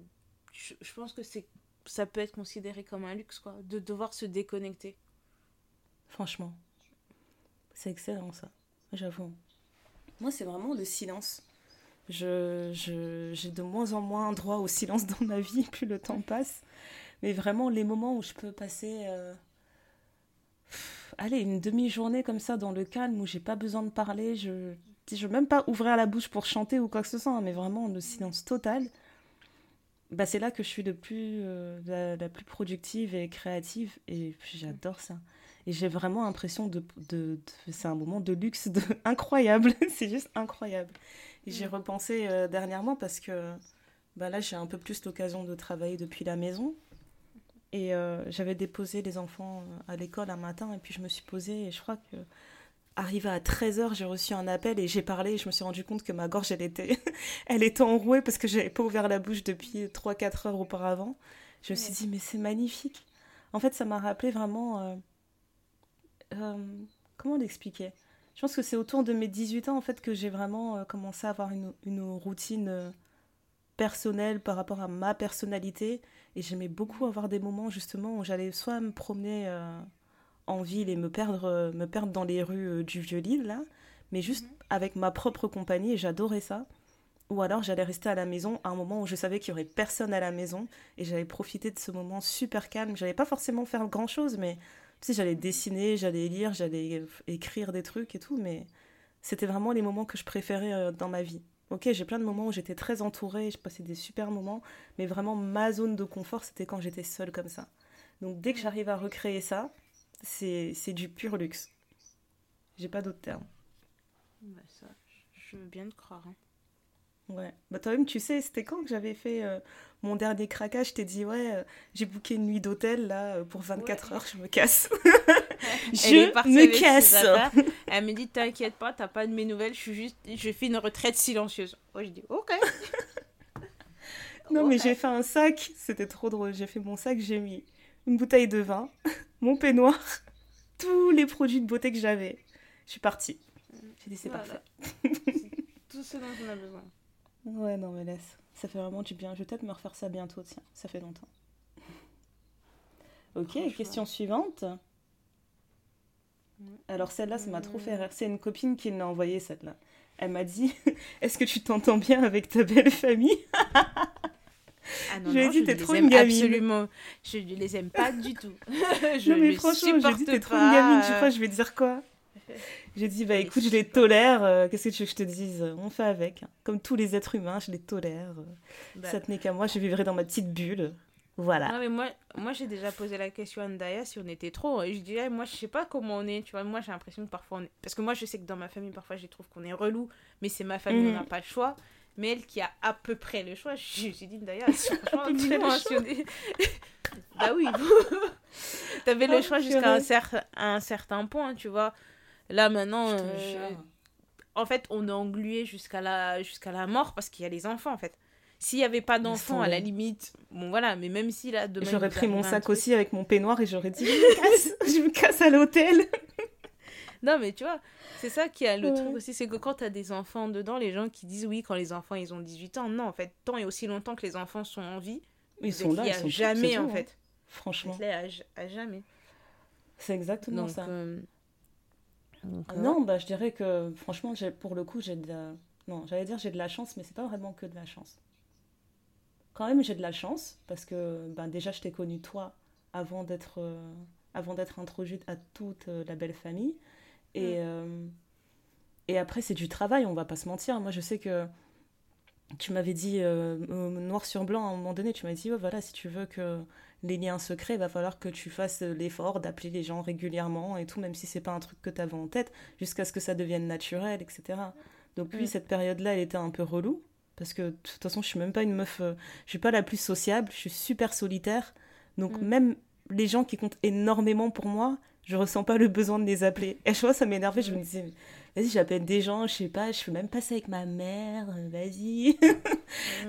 je, je, pense que c'est ça peut être considéré comme un luxe, quoi, de devoir se déconnecter. Franchement. C'est excellent, ça. J'avoue. Moi, c'est vraiment le silence. Je, je, j'ai de moins en moins droit au silence dans ma vie, plus le temps passe. Mais vraiment, les moments où je peux passer, euh, allez, une demi-journée comme ça dans le calme, où j'ai pas besoin de parler, je ne veux même pas ouvrir la bouche pour chanter ou quoi que ce soit, hein, mais vraiment le silence total. Bah, c'est là que je suis le plus, euh, la, plus productive et créative, et j'adore ça. Et j'ai vraiment l'impression de, de, c'est un moment de luxe de, incroyable. c'est juste incroyable. Et j'ai mm. repensé euh, dernièrement parce que bah là, j'ai un peu plus l'occasion de travailler depuis la maison. Et euh, j'avais déposé les enfants euh, à l'école un matin et puis je me suis posée et je crois que arrivé à 13h, j'ai reçu un appel et j'ai parlé et je me suis rendu compte que ma gorge, elle était, elle était enrouée parce que j'avais pas ouvert la bouche depuis 3-4 heures auparavant. Je me suis dit, mais c'est magnifique. En fait, ça m'a rappelé vraiment euh, comment l'expliquer? Je pense que c'est autour de mes 18 ans en fait que j'ai vraiment euh, commencé à avoir une, une routine euh, personnelle par rapport à ma personnalité et j'aimais beaucoup avoir des moments justement où j'allais soit me promener en ville et me perdre, me perdre dans les rues du Vieux-Lille là, mais juste mhm. avec ma propre compagnie et j'adorais ça. Ou alors j'allais rester à la maison à un moment où je savais qu'il y aurait personne à la maison et j'allais profiter de ce moment super calme. J'allais pas forcément faire grand chose, mais j'allais dessiner, j'allais lire, j'allais écrire des trucs et tout, mais c'était vraiment les moments que je préférais euh, dans ma vie. Ok, j'ai plein de moments où j'étais très entourée, je passais des super moments, mais vraiment ma zone de confort, c'était quand j'étais seule comme ça. Donc dès que j'arrive à recréer ça, c'est du pur luxe. J'ai pas d'autre terme. Bah ça, je veux bien te croire. Hein. Ouais. Bah toi-même, tu sais, c'était quand que j'avais fait euh, mon dernier craquage? Je t'ai dit, ouais, euh, j'ai booké une nuit d'hôtel, là, euh, pour 24 heures, je me casse. je me casse. Elle me dit, t'inquiète pas, t'as pas de mes nouvelles, je suis juste, je fais une retraite silencieuse. Moi, je dis, ok. non, mais j'ai fait un sac, c'était trop drôle. J'ai fait mon sac, j'ai mis une bouteille de vin, mon peignoir, tous les produits de beauté que j'avais. Je suis partie. J'ai dit, c'est parfait. tout ce dont on a besoin. Ouais, non, mais laisse. Ça fait vraiment du bien. Je vais peut-être me refaire ça bientôt, tiens. Ça fait longtemps. Ok, question suivante. Alors celle-là, ça m'a trop fait rire. C'est une copine qui l'a envoyée, celle-là. Elle m'a dit Est-ce que tu t'entends bien avec ta belle famille? Ah non, je lui ai dit, t'es trop une gamine. Absolument. Je ne les aime pas du tout. je non, mais franchement, je lui ai dit, t'es trop une gamine. Tu crois, je vais dire quoi? J'ai dit, bah écoute, je les tolère. Euh, qu'est-ce que tu veux que je te dise? On fait avec. Hein. Comme tous les êtres humains, je les tolère. Bah. Ça tenait qu'à moi, je vivrai dans ma petite bulle. Voilà. Non, mais moi, moi j'ai déjà posé la question à Ndaya si on était trop. Et je disais, moi, je sais pas comment on est. Tu vois, moi, j'ai l'impression que parfois on est. Parce que moi, je sais que dans ma famille, parfois, je trouve qu'on est relou. Mais c'est ma famille, on n'a mhm. pas le choix. Mais elle qui a à peu près le choix, j'ai dit, Ndaya, franchement, bah oui, t'avais le oh, choix jusqu'à un, cer un certain point, tu vois. Là, maintenant, euh, en fait, on est englué jusqu'à la, jusqu'à la mort parce qu'il y a les enfants, en fait. S'il n'y avait pas d'enfants, à la limite, bon voilà, mais même si là, demain. J'aurais pris mon sac aussi avec mon peignoir et j'aurais dit je me casse, je me casse à l'hôtel. non, mais tu vois, c'est ça qui a le truc aussi, c'est que quand tu as des enfants dedans, les gens qui disent oui, quand les enfants ils ont 18 ans, non, en fait, tant et aussi longtemps que les enfants sont en vie, ils sont là, ils sont jamais, en hein. fait. Franchement. À, jamais. C'est exactement ça. Euh, non, bah, je dirais que franchement, pour le coup, j'ai de. Non, j'allais dire j'ai de la chance, mais c'est pas vraiment que de la chance. Quand même, j'ai de la chance, parce que ben, déjà, je t'ai connu toi avant d'être euh, avant d'être introduite à toute euh, la belle famille. Et, mm. euh, et après, c'est du travail, on va pas se mentir. Moi, je sais que tu m'avais dit noir sur blanc à un moment donné, tu m'as dit, voilà, si tu veux que les liens secrets, il va falloir que tu fasses l'effort d'appeler les gens régulièrement et tout, même si c'est pas un truc que tu avais en tête, jusqu'à ce que ça devienne naturel, etc. Donc oui, mm. cette période-là, elle était un peu relou, Parce que de toute façon, je suis même pas une meuf. euh, je suis pas la plus sociable. Je suis super solitaire. Donc, Mm. même les gens qui comptent énormément pour moi, je ressens pas le besoin de les appeler. Et je vois, ça m'énervait. Je me disais, vas-y, j'appelle des gens, je sais pas, je fais même passer avec ma mère, euh, vas-y.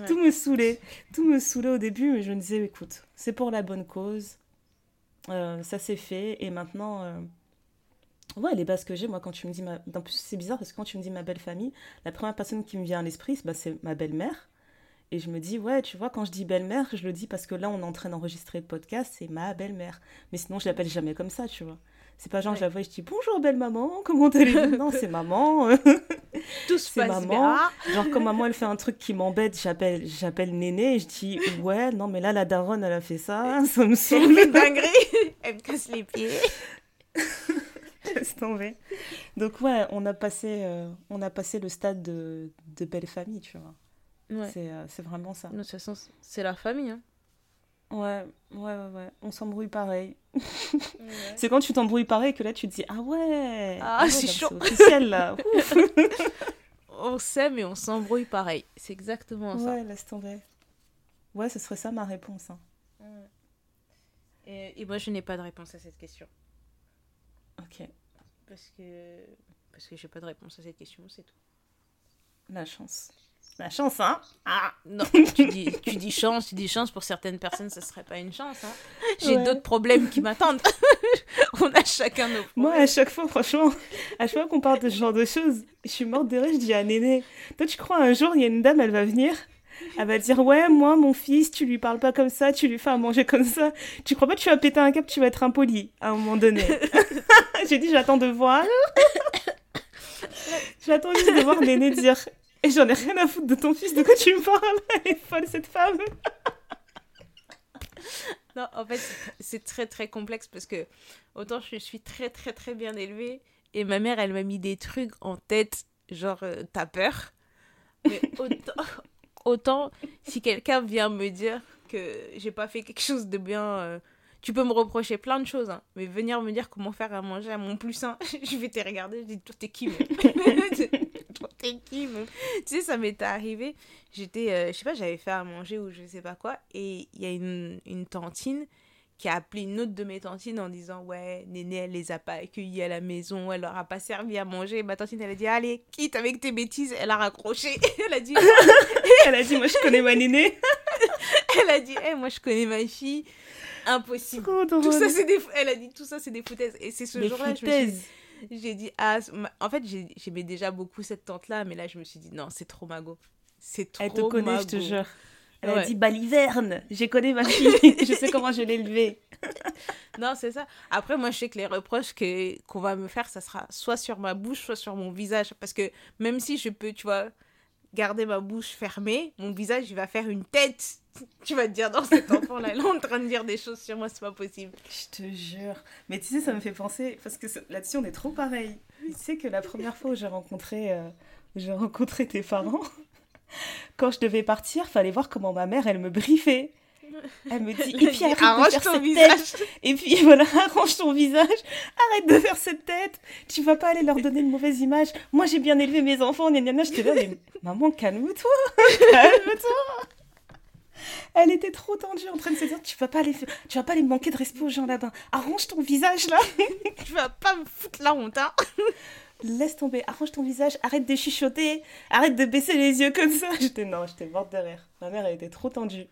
Tout me saoulait. Tout me saoulait au début, mais je me disais, écoute, c'est pour la bonne cause. Euh, ça s'est fait. Et maintenant, euh, ouais, les bases que j'ai, moi, quand tu me dis ma. En plus, c'est bizarre parce que quand tu me dis ma belle famille, la première personne qui me vient à l'esprit, c'est- bah, c'est ma belle-mère. Et je me dis, ouais, tu vois, quand je dis belle-mère, je le dis parce que là, on est en train d'enregistrer le podcast, c'est ma belle-mère. Mais sinon, je l'appelle jamais comme ça, tu vois. C'est pas genre, je la vois et je dis bonjour, belle maman, comment allez-vous? Non, c'est maman. Tout se C'est passe maman. bien. Genre, quand maman, elle fait un truc qui m'embête, j'appelle, j'appelle Néné et je dis, ouais, non, mais là, la daronne, elle a fait ça, ça me Elle saoule. une dinguerie. Elle me casse les pieds. Laisse tomber. Donc, ouais, on a passé, euh, on a passé le stade de, de belle famille, tu vois. Ouais. C'est, euh, c'est vraiment ça. De toute façon, c'est la famille. Hein. Ouais, ouais, ouais, ouais. On s'embrouille pareil. C'est quand tu t'embrouilles pareil que là, tu te dis, ah ouais, Ah, ouais, c'est chaud. officiel, là. On s'aime et on s'embrouille pareil. C'est exactement ça. Ouais, laisse tomber. Ouais, ce serait ça ma réponse. hein. Et, et moi, je n'ai pas de réponse à cette question. Ok, Parce que parce que j'ai pas de réponse à cette question, c'est tout. la chance. La chance, hein Ah non, tu dis, tu dis chance, tu dis chance pour certaines personnes, ça serait pas une chance. Hein. J'ai Ouais. d'autres problèmes qui m'attendent. On a chacun nos Moi, problèmes. à chaque fois, franchement, à chaque fois qu'on parle de ce genre de choses, je suis morte de rire, je dis à Néné, toi, tu crois un jour, il y a une dame, elle va venir, elle va dire, ouais, moi, mon fils, tu lui parles pas comme ça, tu lui fais à manger comme ça. Tu crois pas que tu vas péter un câble, tu vas être impoli à un moment donné. J'ai dit, j'attends de voir. j'attends juste de voir Néné dire, et j'en ai rien à foutre de ton fils, de quoi tu me parles? Elle est folle, cette femme. Non, en fait, c'est- très très complexe parce que autant je suis très très très bien élevée et ma mère elle m'a mis des trucs en tête, genre euh, t'as peur. Mais autant, autant si quelqu'un vient me dire que j'ai pas fait quelque chose de bien, euh, tu peux me reprocher plein de choses, hein, mais venir me dire comment faire à manger à mon plus sain, je vais te regarder, je dis toi t'es qui t'es qui même Tu sais, ça m'était arrivé, j'étais, euh, je sais pas, j'avais fait à manger ou je sais pas quoi, et il y a une, une tantine qui a appelé une autre de mes tantines en disant ouais Néné elle les a pas accueillis à la maison elle leur a pas servi à manger. Ma tantine elle a dit allez quitte avec tes bêtises. Elle a raccroché. Elle a dit Elle a dit, moi, je connais ma Néné. elle a dit Eh, moi je connais ma fille. Impossible. Tout ça c'est des elle a dit tout ça c'est des foutaises. Et c'est ce jour-là je me suis foutaises. J'ai dit ah en fait j'ai- j'aimais déjà beaucoup cette tante là mais là je me suis dit non c'est trop mago c'est trop Elle te connaît, je te jure. Elle a dit baliverne. J'ai connu ma fille. je sais comment je l'ai élevée. Non, c'est ça. Après, moi, je sais que les reproches que qu'on va me faire, ça sera soit sur ma bouche, soit sur mon visage. Parce que même si je peux, tu vois, garder ma bouche fermée, mon visage, il va faire une tête. Tu vas te dire, non, cet enfant-là, est en train de dire des choses sur moi, c'est pas possible. Je te jure. Mais tu sais, ça me fait penser, parce que là-dessus, on est trop pareil. Tu sais que la première fois où j'ai rencontré, euh, j'ai rencontré tes parents, quand je devais partir, fallait voir comment ma mère, elle me briefait. Elle me dit, et puis arrête de arrange faire ton cette visage. tête. Et puis voilà, arrange ton visage. Arrête de faire cette tête. Tu vas pas aller leur donner une mauvaise image. Moi, j'ai bien élevé mes enfants. Gna, gna, gna. J'étais là, mais maman, calme-toi. Calme-toi. Elle était trop tendue en train de se dire, tu vas pas aller, tu vas pas aller manquer de respect aux gens là-bas. Arrange ton visage là. Tu vas pas me foutre la honte, hein. Laisse tomber, arrange ton visage, arrête de chuchoter, arrête de baisser les yeux comme ça. J'étais non, j'étais morte de rire. Ma mère, elle était trop tendue.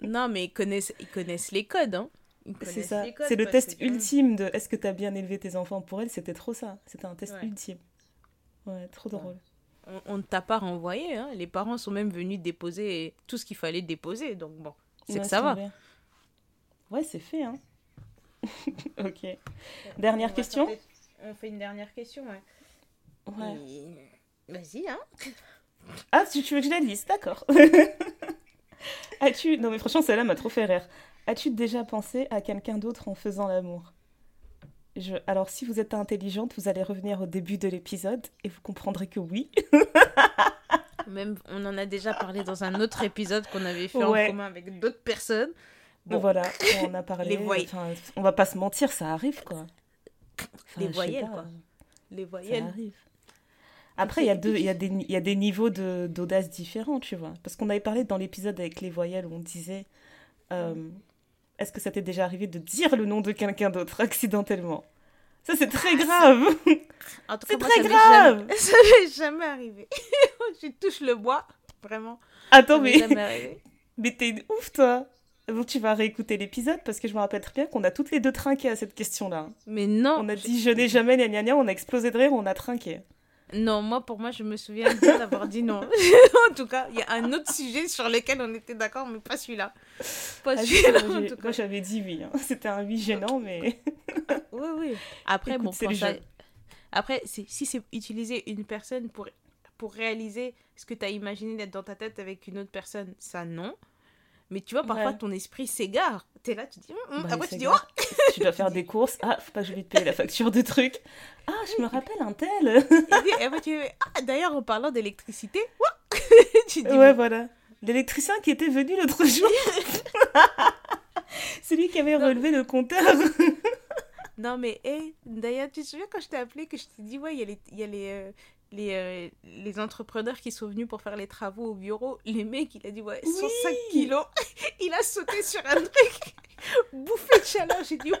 non, mais ils connaissent, ils connaissent les codes, hein. C'est ça. C'est le test que- ultime de est-ce que t'as bien élevé tes enfants? Pour elle. C'était trop ça. C'était un test Ouais. ultime. Ouais, trop drôle. On ne t'a pas renvoyé, hein. Les parents sont même venus déposer tout ce qu'il fallait déposer, donc bon, c'est Ouais, que ça va. tomber. Ouais, c'est fait, hein. ok. Dernière On question? tenter- On fait une dernière question, ouais. Ouais. Et- Vas-y, hein. Ah, si tu veux que je la lise, d'accord. As-tu... Non mais franchement, celle-là m'a trop fait rire. As-tu déjà pensé à quelqu'un d'autre en faisant l'amour? Je... Alors, si vous êtes intelligente, vous allez revenir au début de l'épisode et vous comprendrez que oui. Même, on en a déjà parlé dans un autre épisode qu'on avait fait Ouais. en commun avec d'autres personnes. Bon, Voilà, on a parlé. Les voy- Enfin, on va pas se mentir, ça arrive quoi. Enfin, Les voyelles, pas, quoi. les Ça voyelles. arrive. Après, il y, a deux, il, y a des, il y a des niveaux d'audace différents, tu vois. Parce qu'on avait parlé dans l'épisode avec les voyelles où on disait euh, Est-ce que ça t'est déjà arrivé de dire le nom de quelqu'un d'autre accidentellement? Ça, c'est très ah, grave C'est très grave Ça m'est jamais arrivé. Je touche le bois, vraiment. Attends, mais. mais t'es une ouf, toi Bon, tu vas réécouter l'épisode parce que je me rappelle très bien qu'on a toutes les deux trinqué à cette question-là. Mais non. On a dit je n'ai jamais gna gna gna, on a explosé de rire, on a trinqué. Non, moi, pour moi, je me souviens bien d'avoir dit non. en tout cas, il y a un autre sujet sur lequel on était d'accord, mais pas celui-là. Pas ah, celui-là, Moi, j'avais dit oui. Hein. C'était un oui gênant, mais... oui, oui. Après, bon, ça... Après, si c'est utiliser une personne pour, pour réaliser ce que tu as imaginé d'être dans ta tête avec une autre personne, ça, non. Mais tu vois, parfois, ton esprit s'égare. T'es là, tu dis... Hum. Bah, après, tu dis... Oh tu dois faire des courses. Ah, faut pas que je vais te payer la facture de trucs. Ah, je me rappelle un tel. ah, D'ailleurs, en parlant d'électricité... tu dis, ouais, voilà. L'électricien qui était venu l'autre jour. C'est lui qui avait relevé le compteur. non, mais hey, d'ailleurs, tu te souviens quand je t'ai appelé que je t'ai dit, ouais, il y a les, y a les, euh, les, euh, les entrepreneurs qui sont venus pour faire les travaux au bureau, les mecs, il a dit, ouais, 105 kilos. il a sauté sur un truc, bouffé de chaleur. J'ai dit,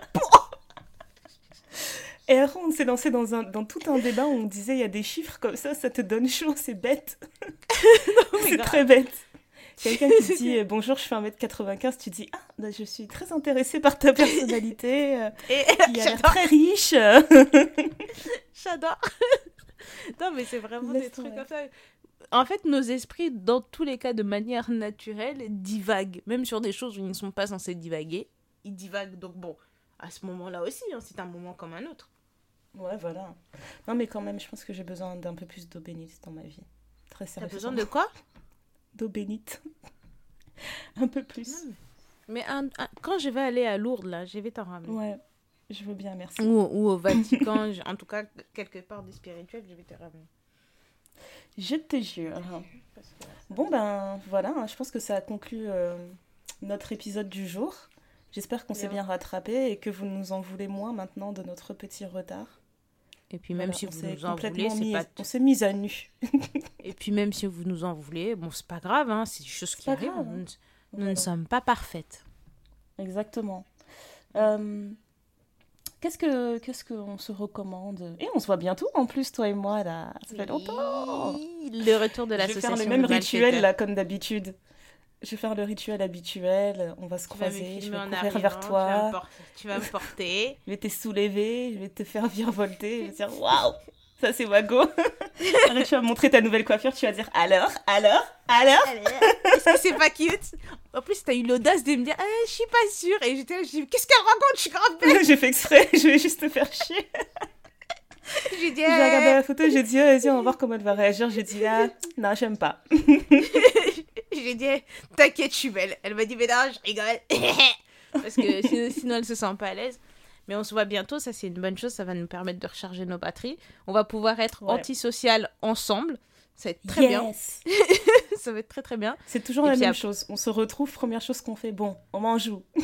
Et après, on s'est lancé dans, un, dans tout un débat où on disait, il y a des chiffres comme ça, ça te donne chaud, c'est bête. c'est très bête. Quelqu'un qui dit euh, bonjour, je fais 1m95, tu dis ah, bah, je suis très intéressée par ta personnalité, euh, Et, qui a l'air très riche. J'adore. Non, mais c'est vraiment des trucs comme ça. En fait, nos esprits, dans tous les cas, de manière naturelle, divaguent. Même sur des choses où ils ne sont pas censés divaguer, ils divaguent. Donc bon, à ce moment-là aussi, hein, c'est un moment comme un autre. Ouais, voilà. Non, mais quand même, je pense que j'ai besoin d'un peu plus d'eau bénite dans ma vie. Très sérieusement. T'as besoin de quoi? D'eau bénite. un peu plus. Mais quand je vais aller à Lourdes, là, je vais t'en ramener. Ouais. Je veux bien, merci. Ou, au Vatican, en tout cas, quelque part de spirituel, je vais te ramener. Je te jure. Bon, ben voilà, hein, je pense que ça conclut euh, notre épisode du jour. J'espère qu'on s'est bien rattrapé et que vous nous en voulez moins maintenant de notre petit retard. Et puis même si vous nous en voulez, c'est pas... on s'est mis à nu. et puis même si vous nous en voulez, bon, c'est pas grave, hein, c'est des choses qui arrivent. Hein. Nous, ne sommes pas parfaites. Exactement. Euh, Qu'est-ce que qu'est-ce qu'on se recommande? Et on se voit bientôt en plus toi et moi là. Ça fait longtemps. Le retour de l'association. Je vais faire le même rituel là comme d'habitude. Je vais faire le rituel habituel. On va se croiser. Je vais courir vers toi. Tu vas, me porter. je vais te soulever. Je vais te faire virevolter. Je vais dire waouh. Ça, c'est Wago. Après, tu vas montrer ta nouvelle coiffure, tu vas dire alors, alors, alors. Est-ce que c'est pas cute? En plus, t'as eu l'audace de me dire eh, je suis pas sûre. Et j'étais là, je dis qu'est-ce qu'elle raconte? Je suis grave belle. j'ai fait exprès, je vais juste te faire chier. j'ai dit J'ai regardé la photo, j'ai dit oh, vas-y, on va voir comment elle va réagir. J'ai dit ah, non, j'aime pas. j'ai dit t'inquiète, je suis belle. Elle m'a dit mais non, je rigole. Parce que sinon, sinon elle se sent pas à l'aise. Mais on se voit bientôt, ça c'est une bonne chose, ça va nous permettre de recharger nos batteries. On va pouvoir être antisocial ensemble. Ça va être très bien. ça va être très très bien. C'est toujours la même chose. On se retrouve, première chose qu'on fait, bon, on m'en joue.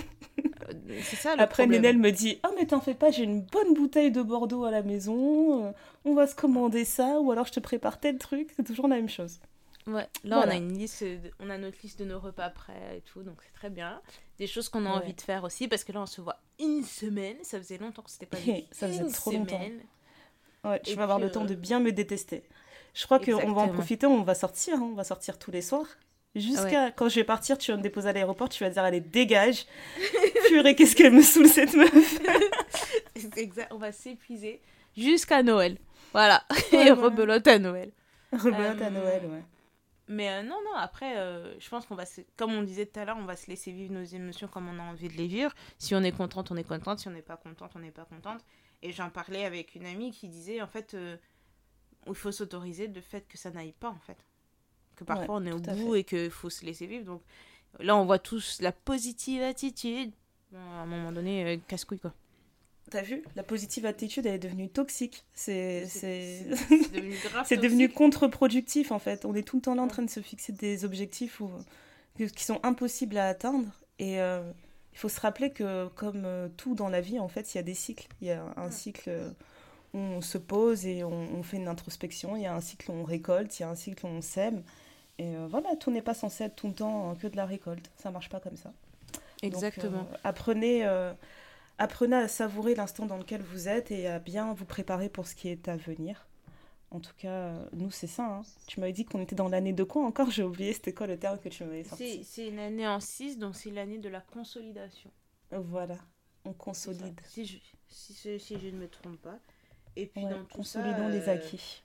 Euh, c'est ça le Après, Nénel me dit Oh, mais t'en fais pas, j'ai une bonne bouteille de Bordeaux à la maison, euh, on va se commander ça, ou alors je te prépare tel truc. C'est toujours la même chose. Ouais, là on a une liste, on a notre liste de nos repas prêts et tout, donc c'est très bien. Des choses qu'on a envie de faire aussi, parce que là on se voit une semaine, ça faisait longtemps que c'était pas ça faisait trop longtemps. Ouais, tu vas avoir le temps de euh, bien me détester. Je crois qu'on va en profiter, on va sortir, hein, on va sortir tous les soirs. Jusqu'à quand je vais partir, tu vas me déposer à l'aéroport, tu vas dire allez dégage. Purée, qu'est-ce qu'elle me saoule cette meuf. exact, on va s'épuiser jusqu'à Noël. Voilà, et rebelote à Noël. Rebelote à Noël, ouais. Mais euh, non, non, après, euh, je pense qu'on va, comme on disait tout à l'heure, on va se laisser vivre nos émotions comme on a envie de les vivre. Si on est contente, on est contente. Si on n'est pas contente, on n'est pas contente. Et j'en parlais avec une amie qui disait, en fait, euh, il faut s'autoriser le fait que ça n'aille pas, en fait. Que parfois on est au bout et qu'il faut se laisser vivre. Donc là, on voit tous la positive attitude. à un moment donné, casse-couille, quoi. T'as vu? La positive attitude, elle est devenue toxique. C'est devenu, devenu contre-productif, en fait. On est tout le temps là en train de se fixer des objectifs qui sont impossibles à atteindre. Et euh, il faut se rappeler que, comme euh, tout dans la vie, en fait, il y a des cycles. Il y a un cycle... on se pose et on, fait une introspection. Il y a un cycle où on récolte, il y a un cycle où on sème. Et euh, voilà, tout n'est pas censé être tout le temps que de la récolte. Ça marche pas comme ça. Exactement. apprenez, apprenez à savourer l'instant dans lequel vous êtes et à bien vous préparer pour ce qui est à venir. En tout cas, nous, c'est ça. Hein. Tu m'avais dit qu'on était dans l'année de quoi encore? J'ai oublié, c'était quoi le terme que tu m'avais sorti? C'est une année en 6, donc c'est l'année de la consolidation. Voilà, on consolide. Si je, si, si, je ne me trompe pas. Et puis dans tout consolidons les euh, acquis.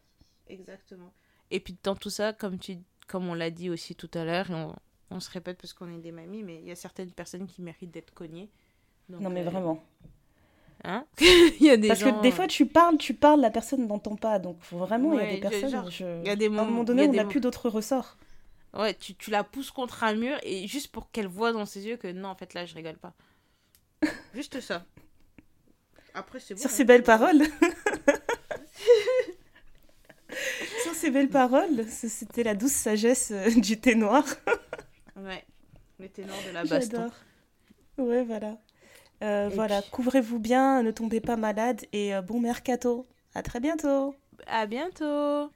Exactement. Et puis dans tout ça, comme, tu, comme on l'a dit aussi tout à l'heure, on, on, se répète parce qu'on est des mamies, mais il y a certaines personnes qui méritent d'être cognées. Non mais euh, vraiment. Hein il y a des Parce que des fois, tu parles, tu parles, la personne n'entend pas. Donc, vraiment, il y a des personnes. Il y a des moments, à un moment donné, on n'a plus d'autres ressorts. Ouais, tu, tu, la pousses contre un mur et juste pour qu'elle voit dans ses yeux que non, en fait, là, je rigole pas. juste ça. Après, c'est bon. Sur hein. ces belles paroles. Sur ces belles paroles, c'était la douce sagesse euh, du thé noir. ouais, le thé noir de la baston. Ouais, voilà. Euh, voilà, couvrez-vous bien, ne tombez pas malade et euh, bon mercato. À très bientôt. À bientôt.